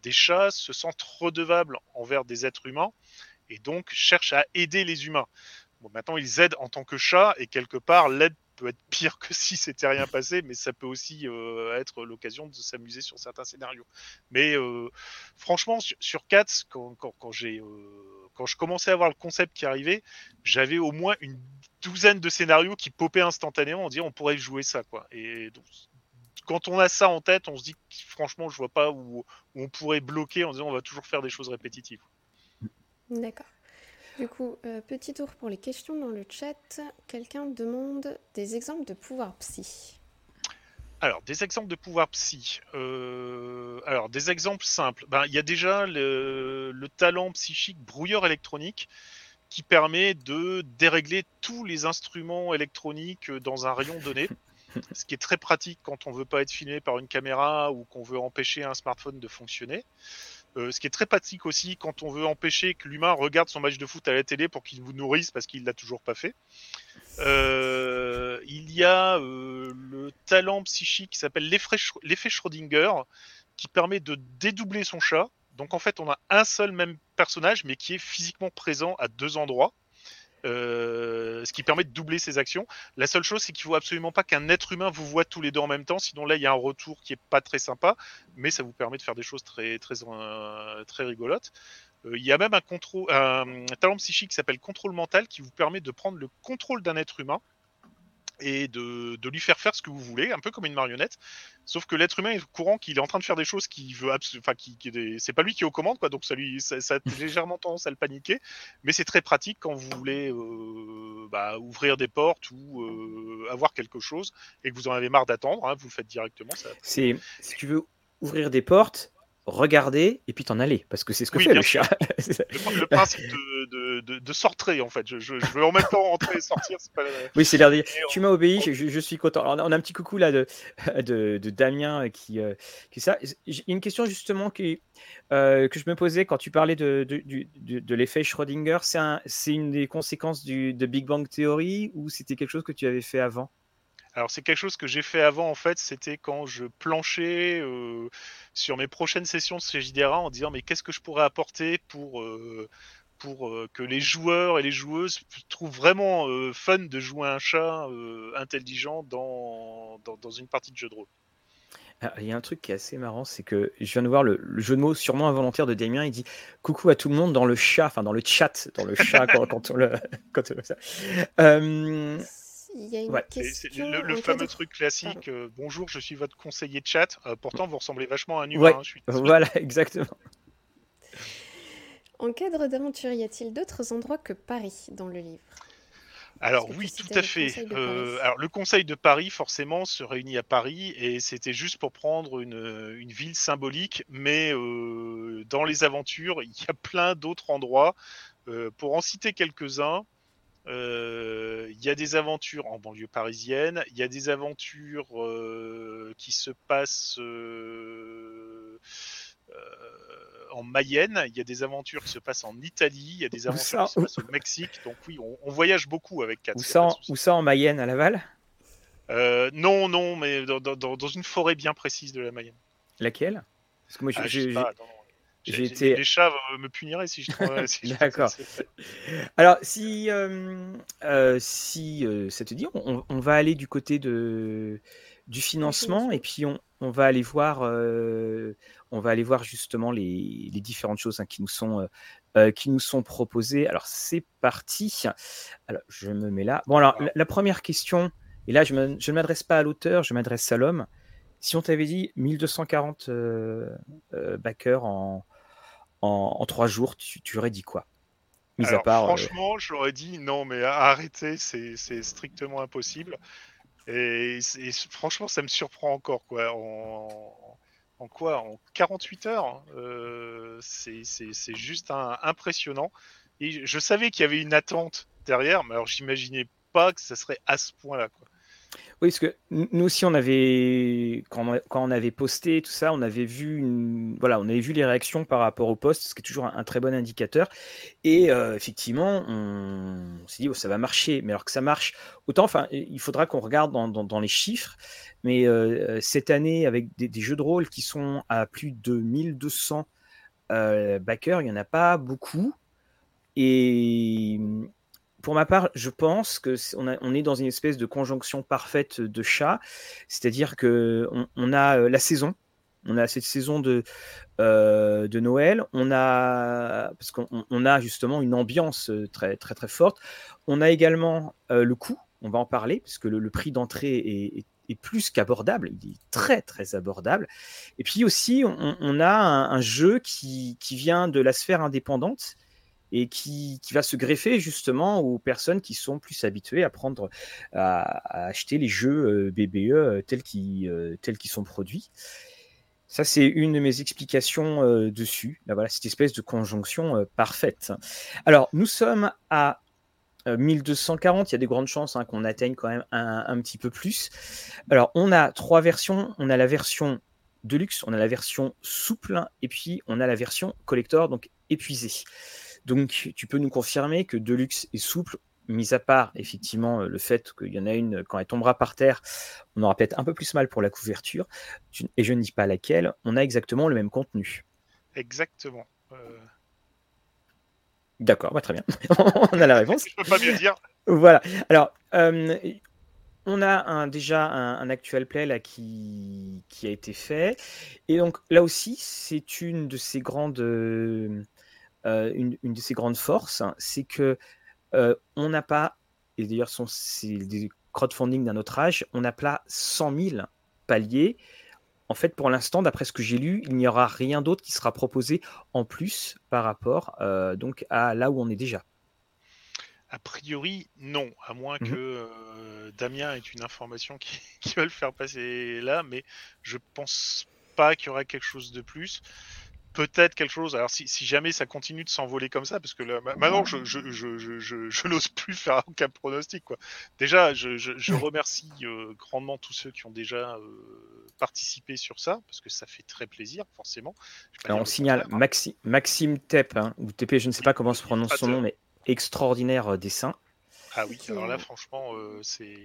des chats se sentent redevables envers des êtres humains et donc cherchent à aider les humains. Maintenant, ils aident en tant que chat et quelque part, l'aide peut être pire que si c'était rien passé, mais ça peut aussi être l'occasion de s'amuser sur certains scénarios. Mais franchement, sur, sur Cats, quand, j'ai quand je commençais à voir le concept qui arrivait, j'avais au moins une douzaine de scénarios qui popaient instantanément en disant on pourrait jouer ça quoi. Et quand on a ça en tête, on se dit franchement je vois pas où, on pourrait bloquer en disant on va toujours faire des choses répétitives. D'accord. Du coup, euh, petit tour pour les questions dans le chat. Quelqu'un demande des exemples de pouvoir psy. Alors, des exemples de pouvoir psy. Euh, alors, des exemples simples. Ben, il y a déjà le, talent psychique brouilleur électronique qui permet de dérégler tous les instruments électroniques dans un rayon donné. [LAUGHS] ce qui est très pratique quand on veut pas être filmé par une caméra ou qu'on veut empêcher un smartphone de fonctionner. Euh, ce qui est très pratique aussi quand on veut empêcher que l'humain regarde son match de foot à la télé pour qu'il vous nourrisse parce qu'il l'a toujours pas fait. Euh, il y a euh, le talent psychique qui s'appelle l'effet Schrödinger qui permet de dédoubler son chat. Donc en fait, on a un seul même personnage mais qui est physiquement présent à deux endroits. Euh, ce qui permet de doubler ses actions. La seule chose, c'est qu'il faut absolument pas qu'un être humain vous voit tous les deux en même temps, sinon là, il y a un retour qui est pas très sympa, mais ça vous permet de faire des choses très, très, euh, très rigolotes. Euh, il y a même un, contrôle, un talent psychique qui s'appelle contrôle mental qui vous permet de prendre le contrôle d'un être humain et de, de, lui faire faire ce que vous voulez, un peu comme une marionnette. Sauf que l'être humain est au courant qu'il est en train de faire des choses qu'il veut enfin, qui, qui c'est pas lui qui est aux commandes, quoi. Donc ça lui, ça, a [LAUGHS] légèrement tendance à le paniquer, mais c'est très pratique quand vous voulez euh, bah, ouvrir des portes ou euh, avoir quelque chose et que vous en avez marre d'attendre. Hein, vous le faites directement. C'est si tu veux ouvrir des portes, regarder et puis t'en aller parce que c'est ce que fait le chat. [LAUGHS] le, principe de, de, de, sortir en fait. Je, je, veux en même temps rentrer et sortir. Pas... Oui, c'est l'air de dire. Tu m'as obéi, je, je, suis content. Alors, on a un petit coucou là de, [LAUGHS] de, Damien qui, euh, qui ça. Une question justement qui, euh, que je me posais quand tu parlais de, de, l'effet Schrödinger. C'est une des conséquences du, de Big Bang Theory ou c'était quelque chose que tu avais fait avant? Alors c'est quelque chose que j'ai fait avant en fait, c'était quand je planchais euh, sur mes prochaines sessions de CJDRA en disant mais qu'est-ce que je pourrais apporter pour euh, pour euh, que les joueurs et les joueuses trouvent vraiment fun de jouer un chat intelligent dans, dans, une partie de jeu de rôle. Il y a un truc qui est assez marrant, c'est que je viens de voir le, jeu de mots sûrement involontaire de Damien. Il dit coucou à tout le monde dans le chat, enfin dans le chat, dans le chat [LAUGHS] quand, on le. [LAUGHS] Quand on ça. Il y a une question. Le, fameux truc classique euh, bonjour, je suis votre conseiller de chat. Euh, pourtant, vous ressemblez vachement à un humain. Hein, voilà, [LAUGHS] exactement. En cadre d'aventure, y a-t-il d'autres endroits que Paris dans le livre? Alors oui, tout à fait. Euh, alors le Conseil de Paris, forcément, se réunit à Paris et c'était juste pour prendre une, une ville symbolique, mais dans les aventures, il y a plein d'autres endroits. pour en citer quelques-uns, euh, il y a des aventures en banlieue parisienne, il y a des aventures euh, qui se passent euh, en Mayenne, il y a des aventures qui se passent en Italie, il y a des aventures qui se passent au Mexique. Donc oui, on, voyage beaucoup avec Kat. Où ça, où ça en Mayenne, à Laval? Non, non, mais dans, une forêt bien précise de la Mayenne. Laquelle? Parce que moi, ah, je, les chats me puniraient si je [LAUGHS] trouvais. D'accord. [LAUGHS] Alors, si, euh, euh, si euh, ça te dit, on, va aller du côté de, du financement et puis on, on va aller voir, on va aller voir justement les, les différentes choses hein, qui, nous sont, qui nous sont proposées. Alors, c'est parti. Alors, je me mets là. Bon, alors, la, première question, et là, je, je ne m'adresse pas à l'auteur, je m'adresse à l'homme. Si on t'avait dit 1240 backers en, en, trois jours, tu, aurais dit quoi? Mis à part, euh, franchement, j'aurais dit non, mais arrêtez, c'est strictement impossible. Et, franchement, ça me surprend encore, quoi. En, quoi? En 48 heures euh, C'est juste impressionnant. Et je savais qu'il y avait une attente derrière, mais alors j'imaginais pas que ça serait à ce point-là, quoi. Oui, parce que nous aussi, on avait, quand on, avait posté tout ça, on avait vu, une, voilà, on avait vu les réactions par rapport au post, ce qui est toujours un, très bon indicateur. Et euh, effectivement, on, s'est dit, oh, ça va marcher. Mais alors que ça marche, autant, enfin, il faudra qu'on regarde dans, les chiffres. Mais euh, cette année, avec des, jeux de rôle qui sont à plus de 1200 euh, backers, il n'y en a pas beaucoup. Et pour ma part, je pense que on, est dans une espèce de conjonction parfaite de chat, c'est-à-dire que on, a euh, la saison, on a cette saison de, euh, de Noël, on a parce qu'on a justement une ambiance euh, très très très forte. On a également le coût, on va en parler parce que le, prix d'entrée est, plus qu'abordable, il est très très abordable. Et puis aussi, on, a un, jeu qui, qui, vient de la sphère indépendante et qui, va se greffer justement aux personnes qui sont plus habituées à prendre, à, acheter les jeux BBE euh, tels qu'ils euh, sont produits. Ça, c'est une de mes explications euh, dessus. Là, voilà, cette espèce de conjonction parfaite. Alors, nous sommes à 1240. Il y a des grandes chances hein, qu'on atteigne quand même un, un, petit peu plus. Alors, on a trois versions. On a la version Deluxe, on a la version souple et puis on a la version collector, donc épuisée. Donc tu peux nous confirmer que Deluxe est souple, mis à part effectivement le fait qu'il y en a une, quand elle tombera par terre, on aura peut-être un peu plus mal pour la couverture, et je ne dis pas laquelle, on a exactement le même contenu. Exactement. D'accord, bah, très bien. [LAUGHS] on a la réponse. [LAUGHS] je peux pas mieux dire. Voilà. Alors, on a un, déjà un, actual play là qui, qui, a été fait. Et donc là aussi, c'est une de ces grandes, euh, une, de ces grandes forces, c'est que euh, on n'a pas, et d'ailleurs c'est des crowdfunding d'un autre âge, on n'a pas 100 000 paliers. En fait, pour l'instant, d'après ce que j'ai lu, il n'y aura rien d'autre qui sera proposé en plus par rapport euh, donc à là où on est déjà. A priori, non, à moins mmh que euh, Damien ait une information qui, [LAUGHS] qui, va le faire passer là, mais je pense pas qu'il y aura quelque chose de plus. Peut-être quelque chose. Alors, si, jamais ça continue de s'envoler comme ça, parce que là, maintenant, je, je, n'ose plus faire aucun pronostic. Quoi. Déjà, je, remercie euh, grandement tous ceux qui ont déjà euh, participé sur ça, parce que ça fait très plaisir, forcément. Alors, on signale hein. Maxime Tep, hein, ou TP, je ne sais pas comment se prononce son nom, mais extraordinaire euh, dessin. Ah oui, alors là, franchement, euh, c'est.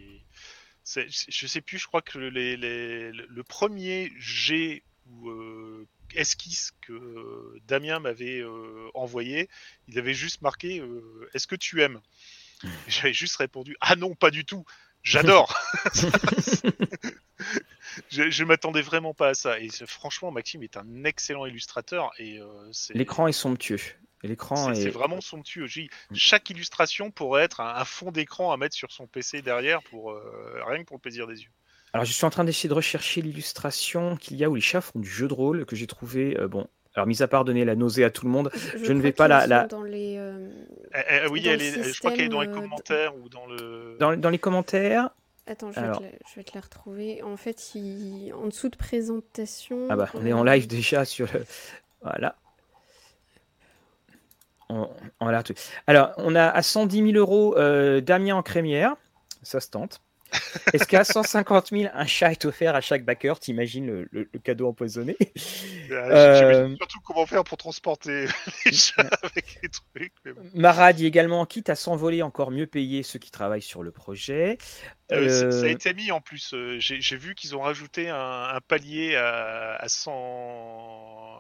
Je sais plus, je crois que les, le premier G ou euh, esquisse que Damien m'avait envoyé, il avait juste marqué Est-ce que tu aimes? J'avais juste répondu Ah non, pas du tout, j'adore [LAUGHS] [LAUGHS] Je, je m'attendais vraiment pas à ça. Et franchement, Maxime est un excellent illustrateur. et L'écran est somptueux. L'écran C'est vraiment somptueux. Mm. Chaque illustration pourrait être un, fond d'écran à mettre sur son PC derrière pour euh, rien que pour le plaisir des yeux. Alors je suis en train d'essayer de rechercher l'illustration qu'il y a où les chats font du jeu de rôle que j'ai trouvé euh, bon. Alors, mis à part donner la nausée à tout le monde, je, ne vais pas la. la... Dans les, euh, eh, eh, oui, elle est, je crois qu'elle est dans les commentaires ou dans le. Dans, les commentaires. Attends, je, vais te la, je, vais te la, retrouver. En fait, il... en dessous de présentation. Ah bah, on est en live déjà sur le. Voilà. Alors, on a à 110 000 euros euh, Damien en crémière. Ça se tente. Est-ce qu'à 150 000, un chat est offert à chaque backer T'imagines le, cadeau empoisonné? Euh, Surtout comment faire pour transporter [LAUGHS] les chats avec les trucs. Mara dit également quitte à s'envoler, encore mieux payer ceux qui travaillent sur le projet. Euh, ça, a été mis en plus. J'ai vu qu'ils ont rajouté un, palier à, à, 100,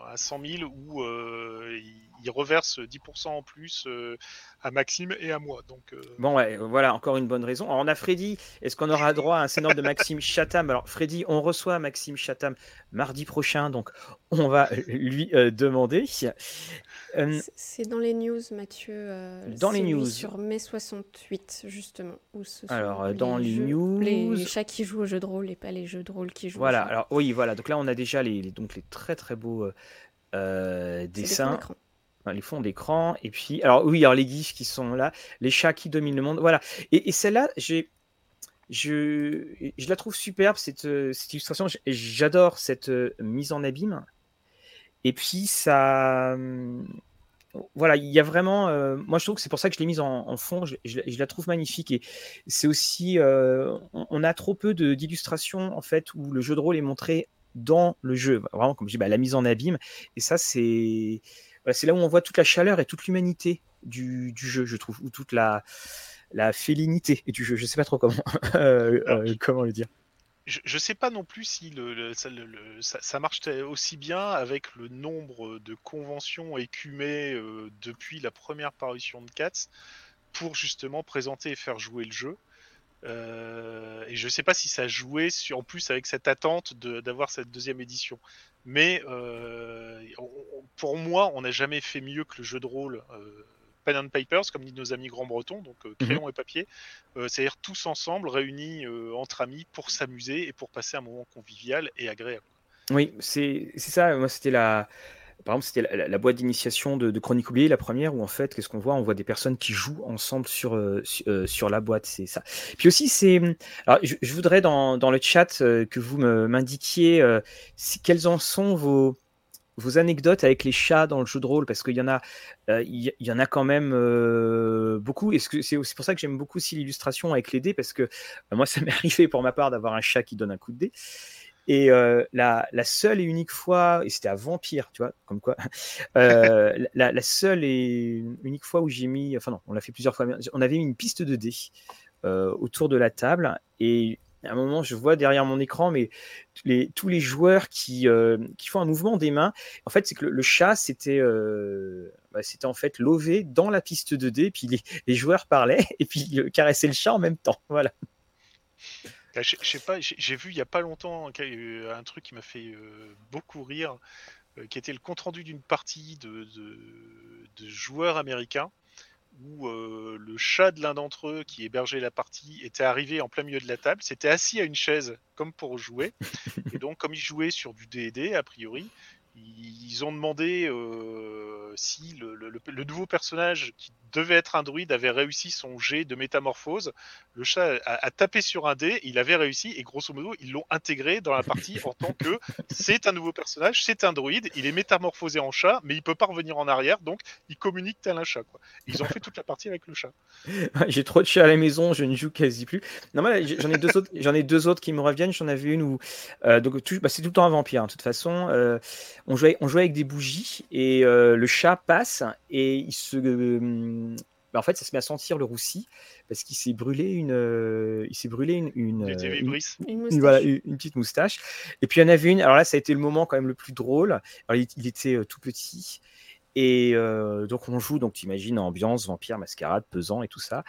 à 100 000 où ils il reverse 10% en plus euh, à Maxime et à moi. Donc, euh, Bon, ouais, voilà, encore une bonne raison. Alors, on a Freddy. Est-ce qu'on aura droit à un scénario de Maxime Chatham? Alors, Freddy, on reçoit Maxime Chatham mardi prochain, donc on va lui euh, demander. C'est dans les news, Mathieu. dans les news. Sur mai 68, justement. Où alors, dans les, news. Les chats qui jouent au jeu de rôle et pas les jeux de rôle qui jouent Voilà, alors oui, voilà. Donc là, on a déjà les, donc les très très beaux dessins les fonds d'écran, et puis, alors oui, alors les gifs qui sont là, les chats qui dominent le monde, voilà. Et, celle-là, j'ai, je, je la trouve superbe, cette, cette illustration, j'adore cette euh, mise en abîme. Et puis, ça. Voilà, il y a vraiment. Euh, moi, je trouve que c'est pour ça que je l'ai mise en, fond. Je, la trouve magnifique. Et c'est aussi. Euh, on, a trop peu d'illustrations, en fait, où le jeu de rôle est montré dans le jeu. Vraiment, comme je dis, bah, la mise en abîme. Et ça, c'est c'est là où on voit toute la chaleur et toute l'humanité du, jeu, je trouve, ou toute la, la félinité du jeu. Je sais pas trop comment, [LAUGHS] euh, euh, comment le dire. Je, ne sais pas non plus si le, ça, marche aussi bien avec le nombre de conventions écumées euh, depuis la première parution de Cats pour justement présenter et faire jouer le jeu. et je sais pas si ça jouait en plus avec cette attente d'avoir cette deuxième édition. Mais euh, pour moi, on n'a jamais fait mieux que le jeu de rôle euh, Pen and Papers, comme disent nos amis grands-bretons, donc euh, crayon mhm. et papier. C'est-à-dire tous ensemble, réunis entre amis pour s'amuser et pour passer un moment convivial et agréable. Oui, c'est ça. Moi, c'était la par exemple, c'était la, boîte d'initiation de, Chronique oubliée, la première, où en fait, qu'est-ce qu'on voit? On voit des personnes qui jouent ensemble sur, euh, euh, sur, la boîte, c'est ça. Puis aussi, c'est. Alors, je, voudrais dans, dans, le chat euh, que vous m'indiquiez quelles en sont vos, vos anecdotes avec les chats dans le jeu de rôle, parce qu'il y en a, il y, en a quand même beaucoup. Et c'est aussi pour ça que j'aime beaucoup aussi l'illustration avec les dés, parce que moi, [LAUGHS] ça m'est arrivé pour ma part d'avoir un chat qui donne un coup de dé. Et euh, la, la, seule et unique fois, et c'était à Vampire, tu vois, comme quoi, [LAUGHS] euh, [LAUGHS] la, la, seule et unique fois où j'ai mis, enfin non, on l'a fait plusieurs fois, on avait mis une piste de dés euh, autour de la table et à un moment, je vois derrière mon écran, tous les joueurs qui, euh, qui, font un mouvement des mains. En fait, c'est que le, chat, c'était euh, bah, c'était en fait lové dans la piste de dés, puis les, joueurs parlaient [LAUGHS] et puis caressaient le chat en même temps. [LAUGHS] Voilà. Bah, j'ai vu il y a pas longtemps un truc qui m'a fait euh, beaucoup rire, qui était le compte rendu d'une partie de joueurs américains où euh, le chat de l'un d'entre eux qui hébergeait la partie était arrivé en plein milieu de la table, s'était assis à une chaise comme pour jouer. [LAUGHS] Et donc, comme il jouait sur du D&D, a priori, ils ont demandé euh, si le, le, le, nouveau personnage qui devait être un druide avait réussi son jet de métamorphose. Le chat a, tapé sur un dé, il avait réussi et grosso modo ils l'ont intégré dans la partie en tant que [LAUGHS] c'est un nouveau personnage, c'est un druide, il est métamorphosé en chat, mais il peut pas revenir en arrière, donc il communique tel un chat. Quoi. Ils ont fait toute la partie avec le chat. [LAUGHS] J'ai trop de chats à la maison, je ne joue quasi plus. Non, j'en ai deux autres, j'en ai deux autres qui me reviennent. J'en avais une où euh, donc bah, c'est tout le temps un vampire. Hein, de toute façon, euh, on jouait, on jouait avec des bougies et euh, le chat passe et il se bah, en fait, ça se met à sentir le roussi parce qu'il s'est brûlé une, euh, il s'est brûlé une, une, une, petite moustache. Et puis il y en avait une. Alors là, ça a été le moment quand même le plus drôle. Alors, il, était euh, tout petit. Et euh, donc on joue, donc tu imagines ambiance, vampire, mascarade, pesant et tout ça.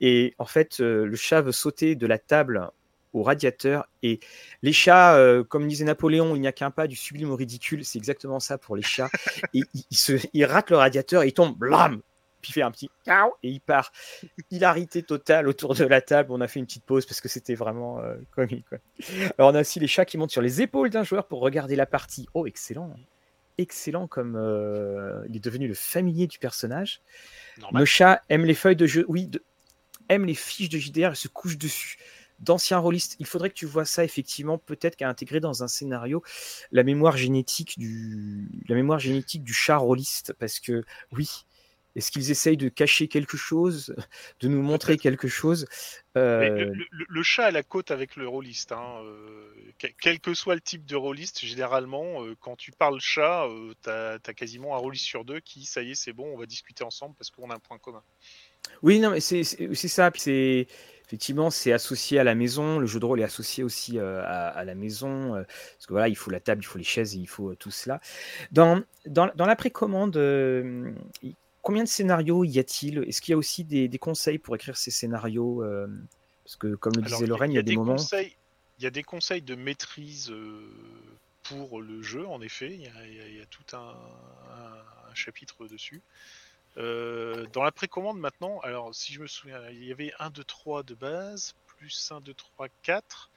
Et en fait, le chat veut sauter de la table au radiateur. Et les chats, comme disait Napoléon, il n'y a qu'un pas du sublime au ridicule. C'est exactement ça pour les chats. [LAUGHS] et il, se, il rate le radiateur et il tombe, blam, puis il fait un petit et il part. Hilarité totale autour de la table. On a fait une petite pause parce que c'était vraiment euh, comique. Alors on a aussi les chats qui montent sur les épaules d'un joueur pour regarder la partie. Oh, excellent. Excellent comme euh, il est devenu le familier du personnage. Le chat aime les feuilles de jeu. Oui, aime les fiches de JDR et se couche dessus d'anciens rôlistes. Il faudrait que tu vois ça effectivement, peut-être qu'à intégrer dans un scénario la mémoire génétique du, la mémoire génétique du chat rôliste, parce que oui, est-ce qu'ils essayent de cacher quelque chose, de nous montrer [LAUGHS] quelque chose euh, le, chat à la côte avec le rôliste. Hein, euh, quel que soit le type de rôliste, généralement, euh, quand tu parles chat, tu as, quasiment un rôliste sur deux qui, ça y est, c'est bon, on va discuter ensemble parce qu'on a un point commun. Oui, non, mais c'est ça. c'est effectivement, c'est associé à la maison. Le jeu de rôle est associé aussi à, la maison. parce que voilà, il faut la table, il faut les chaises, il faut tout cela. Dans, dans, dans la précommande, Combien de scénarios y a-t-il? Est-ce qu'il y a aussi des, conseils pour écrire ces scénarios euh, Parce que, comme le disait Lorraine, il y, a, des, moments. il y a des conseils de maîtrise euh, pour le jeu, en effet. Il y a, tout un, chapitre dessus. Euh, dans la précommande maintenant, alors si je me souviens, il y avait 1, 2, 3 de base, plus 1, 2, 3, 4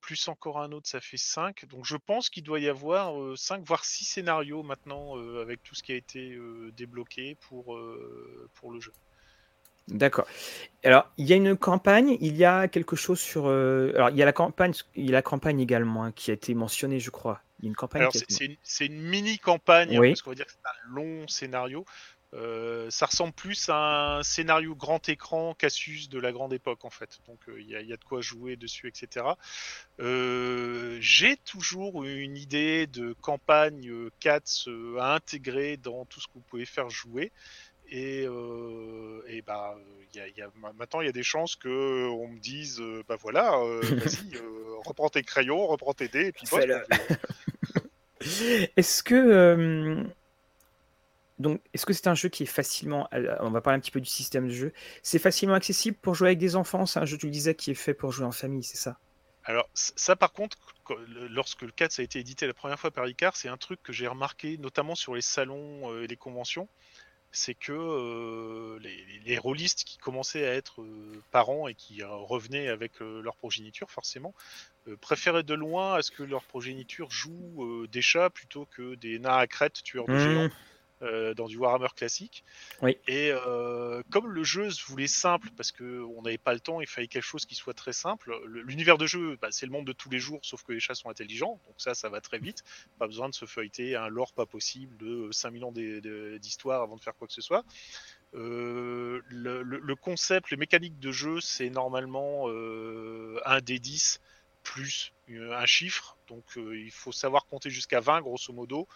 plus encore un autre, ça fait 5. Donc je pense qu'il doit y avoir 5 voire 6 scénarios maintenant avec tout ce qui a été débloqué pour, pour le jeu. D'accord. Alors, il y a une campagne, il y a quelque chose sur. alors, il y a la campagne, il y a la campagne également hein, qui a été mentionnée, je crois. Il y a une campagne. c'est une, mini campagne, hein, parce qu'on va dire que c'est un long scénario. Euh, ça ressemble plus à un scénario grand écran Cassius de la grande époque en fait. Donc euh, il y, a de quoi jouer dessus, etc. Euh, j'ai toujours une idée de campagne Cats à intégrer dans tout ce que vous pouvez faire jouer. Et, et bah, y a, y a, maintenant il y a des chances que on me dise bah voilà, [LAUGHS] vas-y, reprends tes crayons, reprends tes dés, et puis [LAUGHS] Est-ce que donc, est-ce que c'est un jeu qui est facilement. Euh, on va parler un petit peu du système de jeu. C'est facilement accessible pour jouer avec des enfants? C'est un jeu, tu le disais, qui est fait pour jouer en famille, c'est ça? Alors, ça, par contre, lorsque le 4 a été édité la première fois par Icar, c'est un truc que j'ai remarqué, notamment sur les salons euh, et les conventions. C'est que euh, les, les rôlistes qui commençaient à être parents et qui revenaient avec leur progéniture, forcément, préféraient de loin à ce que leur progéniture joue des chats plutôt que des nains à crête tueurs de mmh. géants. Euh, dans du Warhammer classique. Oui. Et euh, comme le jeu se voulait simple, parce qu'on n'avait pas le temps, il fallait quelque chose qui soit très simple. L'univers de jeu, bah, c'est le monde de tous les jours, sauf que les chats sont intelligents, donc ça, ça va très vite. Pas besoin de se feuilleter un lore pas possible de 5000 ans d'histoire avant de faire quoi que ce soit. Euh, le, concept, les mécaniques de jeu, c'est normalement un des 10 plus un chiffre. Donc il faut savoir compter jusqu'à 20 grosso modo.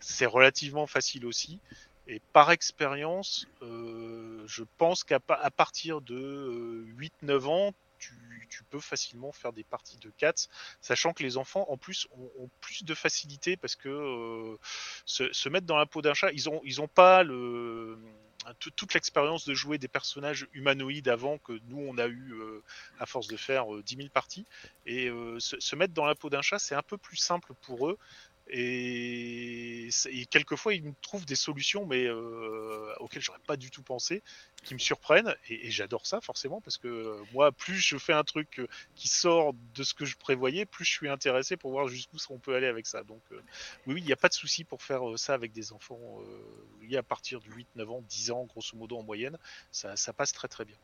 C'est relativement facile aussi. Et par expérience, je pense qu'à partir de 8-9 ans, tu, peux facilement faire des parties de 4, sachant que les enfants en plus ont, plus de facilité parce que se, mettre dans la peau d'un chat, ils ont, ils ont pas le, toute l'expérience de jouer des personnages humanoïdes avant que nous on a eu à force de faire 10 000 parties. Et se, mettre dans la peau d'un chat, c'est un peu plus simple pour eux. Et, quelquefois, ils me trouvent des solutions, mais euh, auxquelles j'aurais pas du tout pensé, qui me surprennent. Et, j'adore ça, forcément, parce que euh, moi, plus je fais un truc euh, qui sort de ce que je prévoyais, plus je suis intéressé pour voir jusqu'où on peut aller avec ça. Donc, oui, oui, il n'y a pas de souci pour faire ça avec des enfants. oui, à partir de 8, 9 ans, 10 ans, grosso modo, en moyenne, ça, passe très très bien.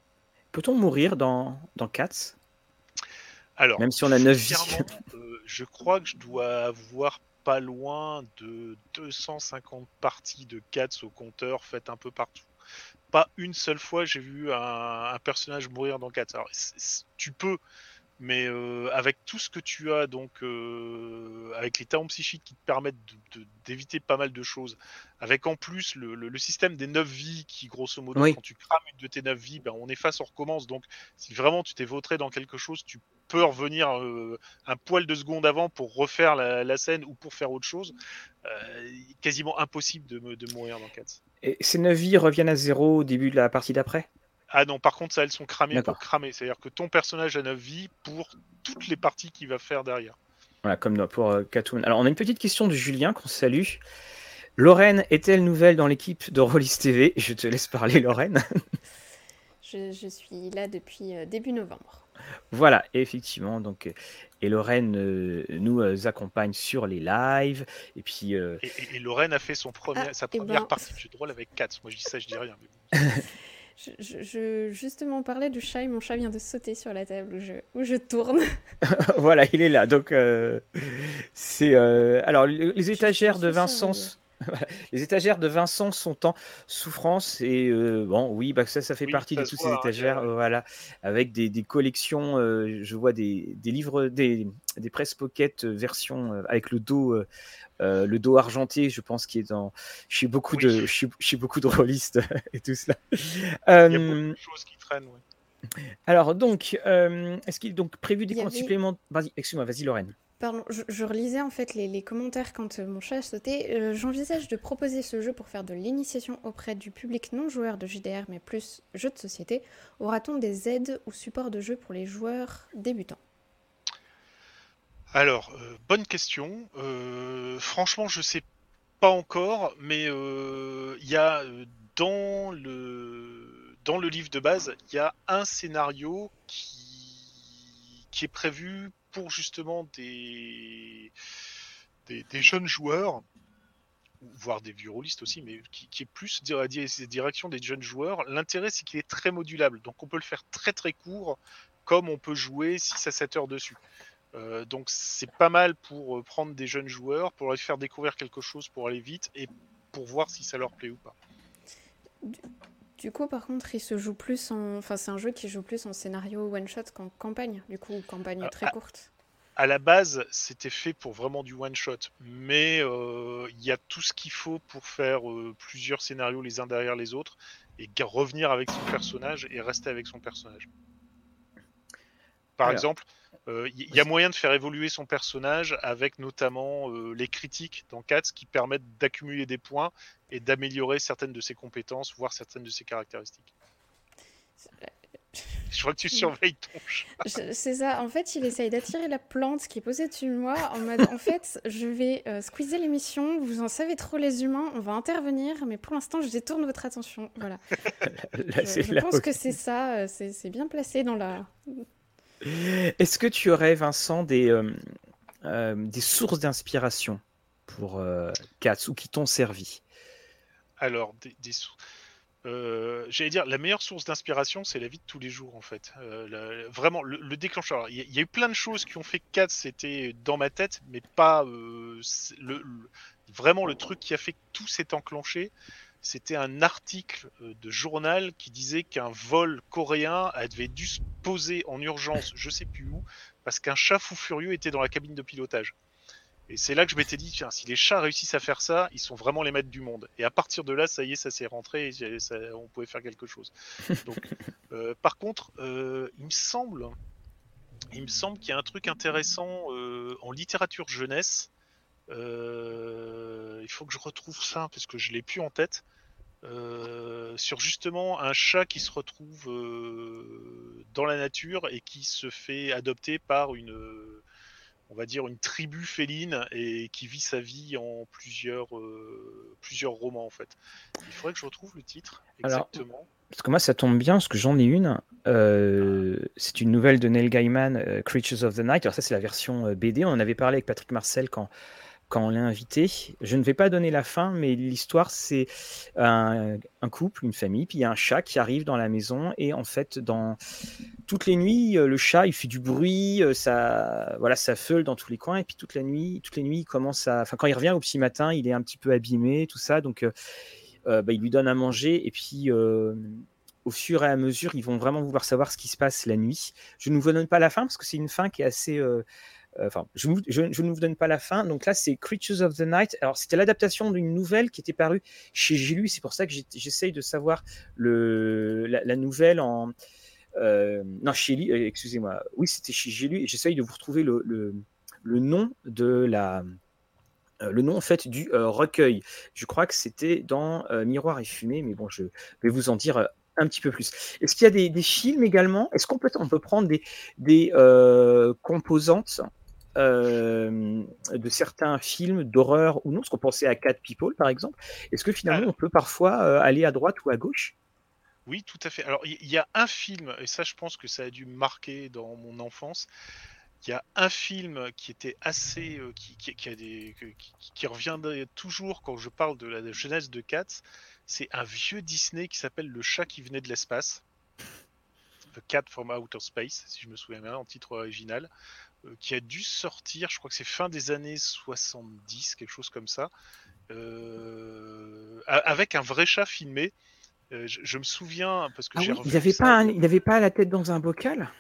Peut-on mourir dans, dans Cats? Alors, même si on a 9 vies. je crois que je dois avoir pas loin de 250 parties de Cats au compteur faites un peu partout. Pas une seule fois j'ai vu un, personnage mourir dans Cats. Alors, tu peux, mais euh, avec tout ce que tu as, donc euh, avec les talons psychiques qui te permettent d'éviter pas mal de choses, avec en plus le, système des 9 vies qui, grosso modo, quand tu crames une de tes 9 vies, ben, on efface, on recommence. Donc, si vraiment tu t'es vautré dans quelque chose, tu peux revenir euh, un poil de seconde avant pour refaire la, scène ou pour faire autre chose. quasiment impossible de, de mourir dans Cats. Et ces 9 vies reviennent à zéro au début de la partie d'après? Ah non, par contre, ça, elles sont cramées pour cramer. C'est-à-dire que ton personnage a 9 vies pour toutes les parties qu'il va faire derrière. Voilà, comme pour euh, Alors, on a une petite question de Julien qu'on salue. Lorraine est-elle nouvelle dans l'équipe de Rollis TV [LAUGHS] Je te laisse parler, Lorraine. [LAUGHS] je, suis là depuis euh, début novembre. Voilà, effectivement. Donc, et Lorraine euh, nous accompagne sur les lives. Et puis. Et, Lorraine a fait son premier, ah, sa eh première ben, partie de jeu de rôle avec 4. Moi, je dis ça, je dis rien. [LAUGHS] Je, justement parlais du chat et mon chat vient de sauter sur la table où je, où je tourne. [LAUGHS] [LAUGHS] voilà, il est là. Donc, euh, c'est. Euh, alors, les, étagères de Vincent. [LAUGHS] les étagères de Vincent sont en souffrance et euh, bon oui bah ça ça fait partie de toutes ces étagères voilà avec des, des collections je vois des, des livres des, des presse pocket version avec le dos euh, le dos argenté, je pense, qui est dans chez beaucoup de chez, beaucoup de rôlistes [LAUGHS] et tout cela. Il y a beaucoup de euh, choses qui traînent. Alors donc, euh, est-ce qu'il est donc prévu des comptes supplémentaires? Vas-y, excuse-moi, vas-y Lorraine. Pardon, je, relisais en fait les, commentaires quand mon chat a sauté. J'envisage de proposer ce jeu pour faire de l'initiation auprès du public non joueur de JDR, mais plus jeu de société. Aura-t-on des aides ou supports de jeu pour les joueurs débutants? Alors, euh, bonne question. Euh, franchement, je sais pas encore, mais euh, il y a dans le dans le livre de base, il y a un scénario qui est prévu pour justement des jeunes joueurs voire des vieux rôlistes aussi, mais qui, est plus dire, direction des jeunes joueurs. L'intérêt, c'est qu'il est très modulable, donc on peut le faire très très court, comme on peut jouer 6 à 7 heures dessus. Euh, donc c'est pas mal pour euh, prendre des jeunes joueurs, pour leur faire découvrir quelque chose, pour aller vite et pour voir si ça leur plaît ou pas. Du, coup, par contre, il se joue plus en, enfin c'est un jeu qui joue plus en scénario one shot qu'en campagne. Du coup, campagne très courte. À la base, c'était fait pour vraiment du one shot, mais euh, il y a tout ce qu'il faut pour faire plusieurs scénarios les uns derrière les autres et revenir avec son personnage et rester avec son personnage. Par exemple, il euh, y, a moyen de faire évoluer son personnage avec notamment euh, les critiques dans Cats qui permettent d'accumuler des points et d'améliorer certaines de ses compétences, voire certaines de ses caractéristiques. [LAUGHS] Je crois que tu surveilles ton chat. C'est ça. En fait, il essaye d'attirer la plante qui est posée dessus de moi en mode en fait, je vais euh, squeezer l'émission, vous en savez trop les humains, on va intervenir, mais pour l'instant, je détourne votre attention. Voilà. [LAUGHS] je, pense que c'est ça, c'est bien placé dans la, est-ce que tu aurais, Vincent, des, euh, euh, des sources d'inspiration pour euh, Cats ou qui t'ont servi? Alors, J'allais dire, la meilleure source d'inspiration, c'est la vie de tous les jours, en fait. vraiment, le, déclencheur. Il y, a eu plein de choses qui ont fait que Cats, c'était dans ma tête, mais pas le, vraiment le truc qui a fait que tout s'est enclenché c'était un article euh, de journal qui disait qu'un vol coréen avait dû se poser en urgence, je sais plus où, parce qu'un chat fou furieux était dans la cabine de pilotage. Et c'est là que je m'étais dit, tiens, si les chats réussissent à faire ça, ils sont vraiment les maîtres du monde. Et à partir de là, ça y est, ça s'est rentré, et on pouvait faire quelque chose. Donc, [LAUGHS] euh, par contre, euh, il me semble, il me semble qu'il y a un truc intéressant euh, en littérature jeunesse. Il faut que je retrouve ça parce que je l'ai plus en tête. sur justement un chat qui se retrouve dans la nature et qui se fait adopter par une on va dire une tribu féline et qui vit sa vie en plusieurs, euh, plusieurs romans en fait. Il faudrait que je retrouve le titre exactement. parce que moi ça tombe bien parce que j'en ai une. Euh, c'est une nouvelle de Neil Gaiman, euh, Creatures of the Night. Alors ça c'est la version BD. On en avait parlé avec Patrick Marcel quand quand on l'a invité. Je ne vais pas donner la fin, mais l'histoire, c'est un, couple, une famille, puis il y a un chat qui arrive dans la maison, et en fait, dans toutes les nuits, euh, le chat, il fait du bruit, euh, ça, voilà, ça feule dans tous les coins, et puis toute la nuit, toutes les nuits, il commence à, enfin, quand il revient au petit matin, il est un petit peu abîmé, tout ça, donc euh, bah, il lui donne à manger, et puis au fur et à mesure, ils vont vraiment vouloir savoir ce qui se passe la nuit. Je ne vous donne pas la fin parce que c'est une fin qui est assez, enfin, je, ne vous donne pas la fin. Donc là, c'est Creatures of the Night. Alors, c'était l'adaptation d'une nouvelle qui était parue chez J'ai C'est pour ça que j'essaye de savoir la, nouvelle en. Euh, non, chez euh, excusez-moi. Oui, c'était chez Et j'essaye de vous retrouver le, nom de la. le nom en fait du recueil. Je crois que c'était dans Miroir et Fumée, mais bon, je vais vous en dire un petit peu plus. Est-ce qu'il y a des, films également? Est-ce qu'on peut, on peut prendre des composantes euh, de certains films d'horreur ou non, ce qu'on pensait à Cat People par exemple. Est-ce que finalement on peut parfois euh, aller à droite ou à gauche? Oui, tout à fait. Alors il y, a un film, et ça je pense que ça a dû me marquer dans mon enfance. Il y a un film qui était assez, euh, qui, qui, a des, qui, revient toujours quand je parle de la jeunesse de Cats. C'est un vieux Disney qui s'appelle Le chat qui venait de l'espace. The Cat from Outer Space, si je me souviens bien, en titre original. Euh, qui a dû sortir, je crois que c'est fin des années 70, quelque chose comme ça, euh, avec un vrai chat filmé. Euh, je, me souviens parce que ah j'ai Il n'avait pas, il avait pas la tête dans un bocal?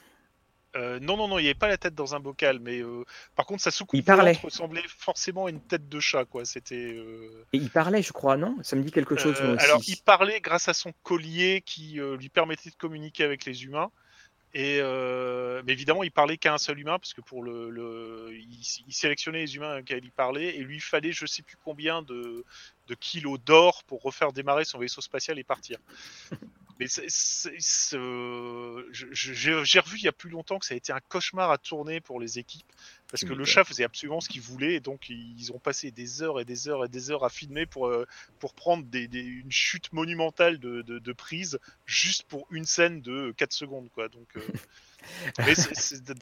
non, non, non, il n'y avait pas la tête dans un bocal, mais par contre, sa soucoupe il parlait. ressemblait forcément à une tête de chat, quoi. C'était. Et il parlait, je crois, non? Ça me dit quelque chose. Alors, il parlait grâce à son collier qui lui permettait de communiquer avec les humains. Et euh, mais évidemment, il parlait qu'à un seul humain parce que pour le, le il, sélectionnait les humains auxquels il parlait et lui il fallait je sais plus combien de, de kilos d'or pour refaire démarrer son vaisseau spatial et partir. [LAUGHS] Mais j'ai revu il y a plus longtemps que ça a été un cauchemar à tourner pour les équipes parce que le chat faisait absolument ce qu'il voulait et donc ils ont passé des heures et des heures et des heures à filmer pour, euh, pour prendre des, une chute monumentale de, de, prise juste pour une scène de 4 secondes. Quoi. Donc, euh, [LAUGHS] mais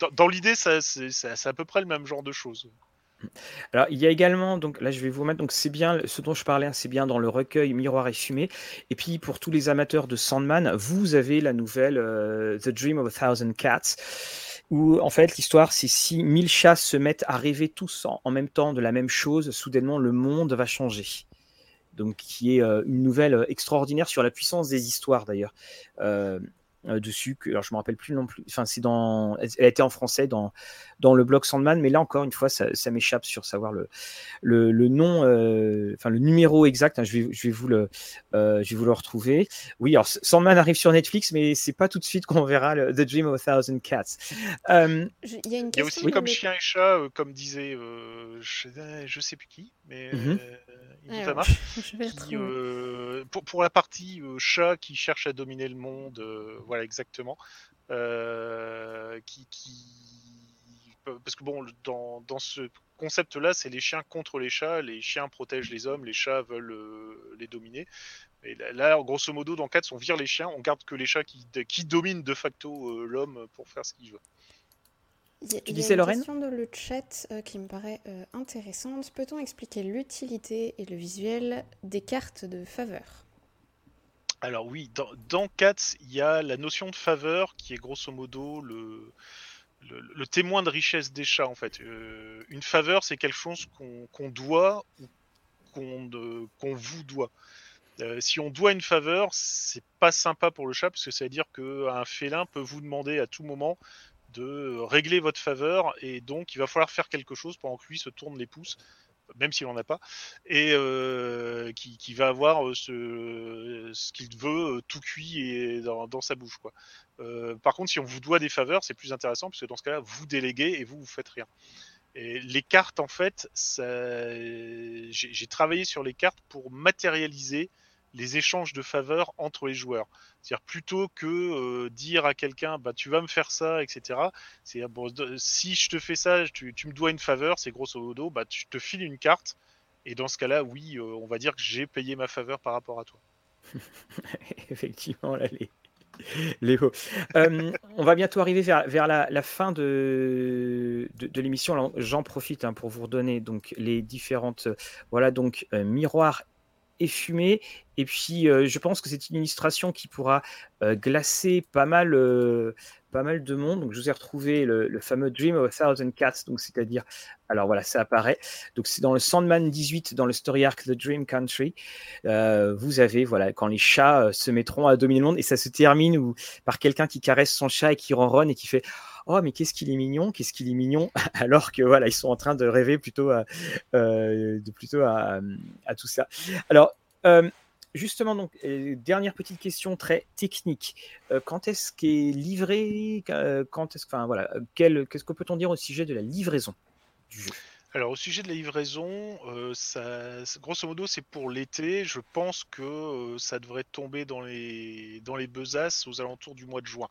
dans, dans l'idée, c'est à peu près le même genre de choses. Alors, il y a également, donc là, je vais vous mettre, donc c'est bien, ce dont je parlais, hein, c'est bien dans le recueil Miroir et Fumée. Et puis, pour tous les amateurs de Sandman, vous avez la nouvelle euh, The Dream of a Thousand Cats, où en fait, l'histoire, c'est si mille chats se mettent à rêver tous en, même temps de la même chose, soudainement, le monde va changer. Donc, qui est euh, une nouvelle euh, extraordinaire sur la puissance des histoires, d'ailleurs. Euh, dessus. Que, alors je me rappelle plus non plus. Enfin, c'est dans. Elle a été en français dans dans le blog Sandman, mais là encore une fois, ça, ça m'échappe sur savoir le le, le nom, euh, enfin le numéro exact. Hein, je vais je vais vous le euh, je vais vous le retrouver. Oui, alors Sandman arrive sur Netflix, mais c'est pas tout de suite qu'on verra le, The Dream of a Thousand Cats. il y a une Il y a aussi comme chien et chat, comme disait je, je, sais plus qui, mais. Mm [LAUGHS] pour, pour, la partie chat qui cherche à dominer le monde, voilà exactement. qui, qui, parce que bon, dans, dans ce concept-là, c'est les chiens contre les chats. Les chiens protègent les hommes, les chats veulent les dominer. Et là, grosso modo, dans 4, on vire les chiens, on garde que les chats qui, qui dominent de facto l'homme pour faire ce qu'il veut. Il y a, tu disais, une question dans le chat euh, qui me paraît euh, intéressante. Peut-on expliquer l'utilité et le visuel des cartes de faveur? Alors oui, dans, dans Cats, il y a la notion de faveur qui est grosso modo le, le, témoin de richesse des chats en fait. Euh, une faveur, c'est quelque chose qu'on doit ou qu'on vous doit. si on doit une faveur, c'est pas sympa pour le chat parce que ça veut dire qu'un félin peut vous demander à tout moment de régler votre faveur et donc il va falloir faire quelque chose pendant que lui se tourne les pouces même s'il n'en a pas, et euh, qui, va avoir euh, ce, ce qu'il veut euh, tout cuit et dans, sa bouche. Quoi. par contre, si on vous doit des faveurs, c'est plus intéressant parce que dans ce cas-là, vous déléguez et vous, vous faites rien. Et les cartes, en fait, j'ai travaillé sur les cartes pour matérialiser les échanges de faveurs entre les joueurs. C'est-à-dire plutôt que euh, dire à quelqu'un bah tu vas me faire ça, etc. C'est bon, si je te fais ça, tu, me dois une faveur, c'est grosso modo, bah tu te files une carte. Et dans ce cas-là, oui, euh, on va dire que j'ai payé ma faveur par rapport à toi. [LAUGHS] Effectivement, là, les, les euh, on va bientôt arriver vers, la, fin de, l'émission. J'en profite hein, pour vous redonner donc les différentes voilà donc miroirs et fumé. Et puis, euh, je pense que c'est une illustration qui pourra euh, glacer pas mal, euh, pas mal de monde. Donc, je vous ai retrouvé le, fameux Dream of a Thousand Cats. Donc, c'est-à-dire, alors voilà, ça apparaît. Donc, c'est dans le Sandman 18, dans le story arc The Dream Country. vous avez, voilà, quand les chats se mettront à dominer le monde. Et ça se termine par quelqu'un qui caresse son chat et qui ronronne et qui fait oh mais qu'est-ce qu'il est mignon, qu'est-ce qu'il est mignon, [LAUGHS] alors que voilà ils sont en train de rêver plutôt à, euh, de plutôt à, tout ça. Alors euh, justement donc dernière petite question très technique. Euh, quand est-ce qu'est livré, quand est-ce, enfin voilà, qu'est-ce que peut-on dire au sujet de la livraison du jeu? Alors au sujet de la livraison, ça, grosso modo c'est pour l'été. Je pense que ça devrait tomber dans les dans les besaces aux alentours du mois de juin.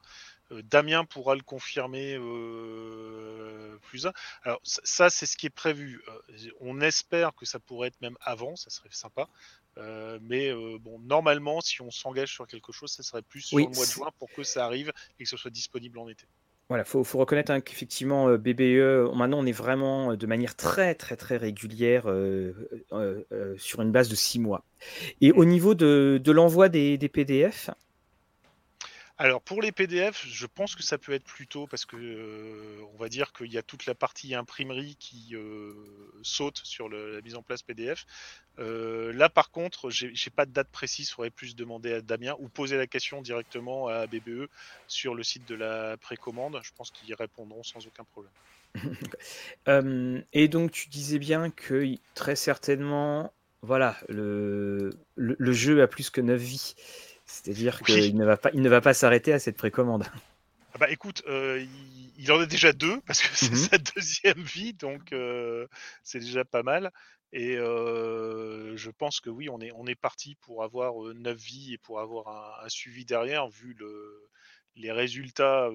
Euh, Damien pourra le confirmer euh, plus un. Alors ça, c'est ce qui est prévu. Euh, on espère que ça pourrait être même avant, ça serait sympa. mais bon, normalement, si on s'engage sur quelque chose, ça serait plus sur le mois de juin pour que ça arrive et que ce soit disponible en été. Voilà, faut, faut reconnaître hein, qu'effectivement BBE, maintenant on est vraiment de manière très très très régulière sur une base de six mois. Et au niveau de, l'envoi des, PDF, alors pour les PDF, je pense que ça peut être plus tôt parce que euh, on va dire qu'il y a toute la partie imprimerie qui euh, saute sur la mise en place PDF. Euh, là par contre, j'ai pas de date précise, faudrait plus demander à Damien ou poser la question directement à BBE sur le site de la précommande. Je pense qu'ils répondront sans aucun problème. [LAUGHS] et donc tu disais bien que très certainement, voilà, le, le jeu a plus que 9 vies. C'est-à-dire qu'il ne va pas, il ne va pas s'arrêter à cette précommande. Ah bah écoute, euh, il, en a déjà deux parce que c'est mhm. sa deuxième vie, donc euh, c'est déjà pas mal. Et euh, je pense que oui, on est, on est parti pour avoir neuf vies et pour avoir un, suivi derrière, vu le, les résultats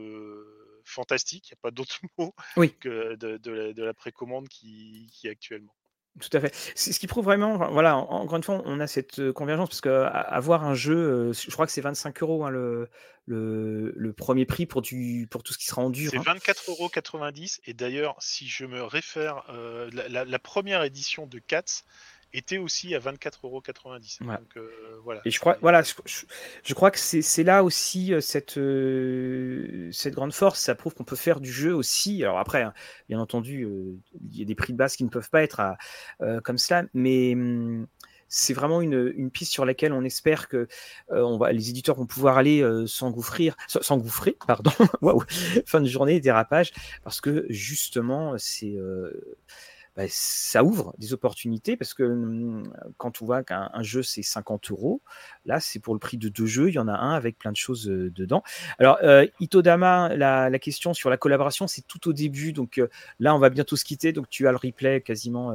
fantastiques, il n'y a pas d'autre [LAUGHS] mot que de, la, précommande qui, qui est actuellement. Tout à fait. C'est ce qui prouve vraiment, voilà, encore une fois, on a cette euh, convergence parce qu'avoir un jeu, euh, je crois que c'est 25 euros hein, le, le, premier prix pour, du, pour tout ce qui sera en dur. C'est 24,90 euros et d'ailleurs, si je me réfère, euh, la, la, première édition de Cats était aussi à 24,90€. Euh, voilà. Et je crois, voilà, je, crois que c'est là aussi euh, cette, euh, cette grande force. Ça prouve qu'on peut faire du jeu aussi. Alors après, hein, bien entendu, il y a des prix de base qui ne peuvent pas être à, comme cela, mais hum, c'est vraiment une, une, piste sur laquelle on espère que on va, les éditeurs vont pouvoir aller s'engouffrer, s'engouffrer, pardon, [LAUGHS] waouh, fin de journée, dérapage, parce que justement, c'est bah, ça ouvre des opportunités parce que mmh, quand on voit qu'un jeu c'est 50 euros, là c'est pour le prix de deux jeux, il y en a un avec plein de choses dedans. Alors Itodama, la, la, question sur la collaboration, c'est tout au début, donc là on va bientôt se quitter, donc tu as le replay quasiment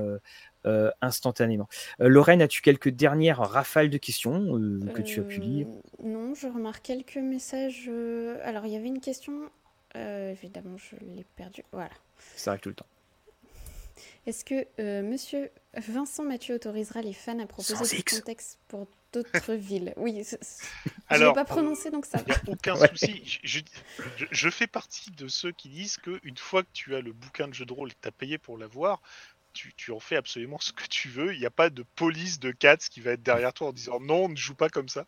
instantanément. Lorraine, as-tu quelques dernières rafales de questions que tu as pu lire? Non, je remarque quelques messages. Alors il y avait une question, évidemment je l'ai perdue. Voilà. Ça arrive tout le temps. Est-ce que euh, monsieur Vincent Mathieu autorisera les fans à proposer du contexte pour d'autres [LAUGHS] villes? Oui, je ne vais pas prononcer donc ça. Il n'y a aucun souci. Je, fais partie de ceux qui disent qu'une fois que tu as le bouquin de jeu de rôle et que tu as payé pour l'avoir, tu, tu, en fais absolument ce que tu veux. Il n'y a pas de police de Cats qui va être derrière toi en disant non, on ne joue pas comme ça.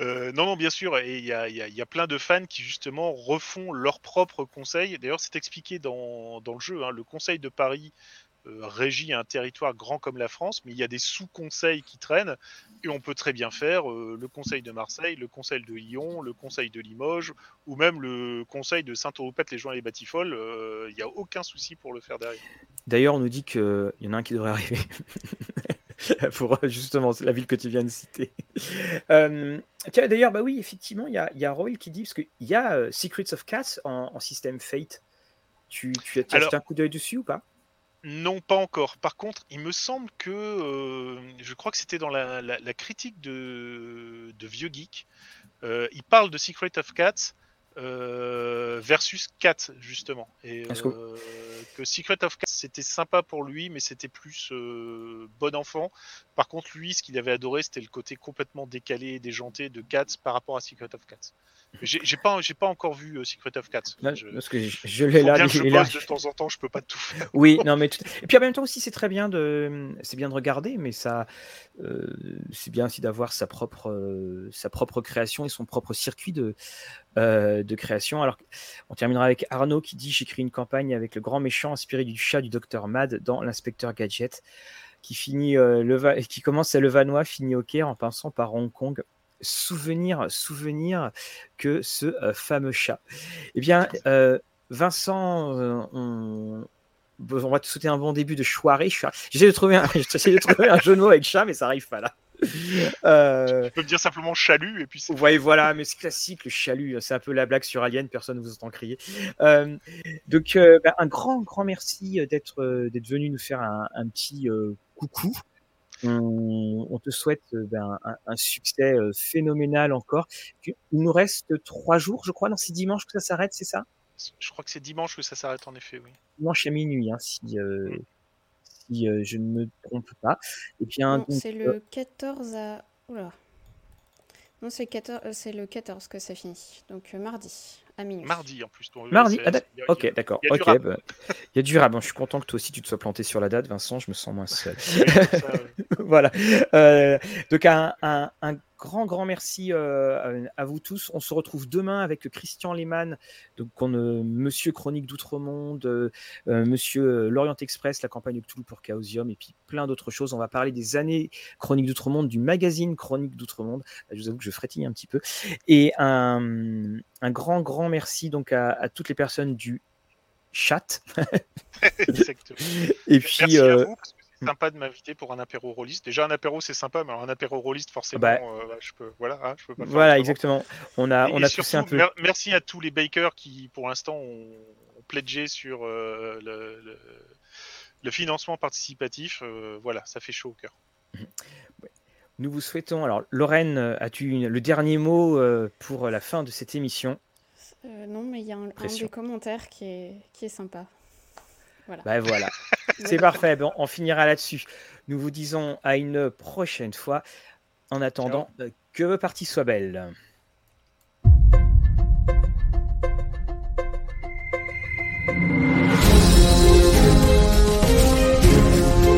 Euh, non, non, bien sûr. Et il y a, y a, plein de fans qui justement refont leurs propres conseils. D'ailleurs, c'est expliqué dans, dans, le jeu. Hein. Le conseil de Paris régit un territoire grand comme la France, mais il y a des sous-conseils qui traînent, et on peut très bien faire le conseil de Marseille, le conseil de Lyon, le conseil de Limoges, ou même le conseil de Saint-Oropette, les joints et les Batifoles. Il n'y a aucun souci pour le faire derrière. D'ailleurs, on nous dit qu'il y en a un qui devrait arriver. [LAUGHS] pour justement la ville que tu viens de citer. [LAUGHS] D'ailleurs, bah oui, effectivement, il y a, y a Roy qui dit, parce qu'il y a Secrets of Cats en, système Fate. Tu, tu as jeté un coup d'œil dessus ou pas? Non, pas encore. Par contre, il me semble que, je crois que c'était dans la, critique de, de Vieux Geek, il parle de Secret of Cats euh, versus 4 justement. Et euh, que... Secret of Cats c'était sympa pour lui mais c'était plus euh, bon enfant. Par contre lui ce qu'il avait adoré c'était le côté complètement décalé et déjanté de Cats par rapport à Secret of Cats j'ai pas, j'ai pas encore vu Secret of Cats. je, parce que je, l'ai là, je là. de temps en temps, je peux pas tout faire. Oui, [LAUGHS] non, mais et puis en même temps aussi, c'est très bien de, c'est bien de regarder, mais ça, c'est bien aussi d'avoir sa propre, sa propre création et son propre circuit de, euh, de création. Alors, on terminera avec Arnaud qui dit J'écris une campagne avec le grand méchant inspiré du chat du docteur Mad dans l'inspecteur Gadget, qui, finit, euh, le qui commence à Levallois, finit au Caire en passant par Hong Kong. Souvenir, souvenir que ce euh, fameux chat. Eh bien, Vincent, on, on va te souhaiter un bon début de soirée. J'essaie de trouver un, [LAUGHS] de trouver un jeu de mots avec chat, mais ça arrive pas là. [LAUGHS] Euh... Tu peux me dire simplement chalut et puis Ouais, voilà, mais c'est classique le chalut. C'est un peu la blague sur Alien, personne ne vous entend crier. Euh, donc, euh, bah, un grand, grand merci d'être d'être venu nous faire un, un petit coucou. On, on, te souhaite ben, un, un, succès phénoménal encore. Il nous reste trois jours, je crois. Non, c'est dimanche que ça s'arrête, c'est ça? Je crois que c'est dimanche que ça s'arrête en effet, oui. Dimanche à minuit, hein, si, mm si euh, je ne me trompe pas. Et puis un, c'est le 14 à. Oula. Non, c'est, 14... Euh, c'est le 14 que ça finit. Donc euh, mardi, à minuit. Mardi en plus. mardi ah, Ok, d'accord. Il y a, okay, bah, y a du rab. je suis content que toi aussi tu te sois planté sur la date, Vincent. Je me sens moins seul. [LAUGHS] voilà. Euh, donc un, un, un grand, grand merci euh, à vous tous. On se retrouve demain avec Christian Lehmann, donc on, euh, Monsieur Chronique d'Outre-Monde, euh, Monsieur L'Orient Express, la campagne Cthulhu pour Chaosium, et puis plein d'autres choses. On va parler des années Chronique d'Outre-Monde, du magazine Chronique d'Outre-Monde. Je vous avoue que je frétille un petit peu. Et un, un grand, grand merci donc à, à toutes les personnes du chat. [LAUGHS] Exactement. Et puis, merci à vous. Sympa de m'inviter pour un apéro rôliste. Déjà un apéro c'est sympa, mais un apéro rôliste forcément, bah, euh, je peux, voilà, hein, je peux pas. Voilà, exactement. On a, on a surtout, un peu. merci à tous les bakers qui, pour l'instant, ont, pledgé sur euh, le, le, financement participatif. Euh, voilà, ça fait chaud au cœur. [LAUGHS] Nous vous souhaitons. Alors, Lorraine, as-tu le dernier mot pour la fin de cette émission? Non, mais il y a un, un, des commentaires qui est, qui est sympa. Voilà. Ben voilà. [LAUGHS] C'est parfait. Bon, on finira là-dessus. Nous vous disons à une prochaine fois. En attendant, euh, que vos parties soient belles.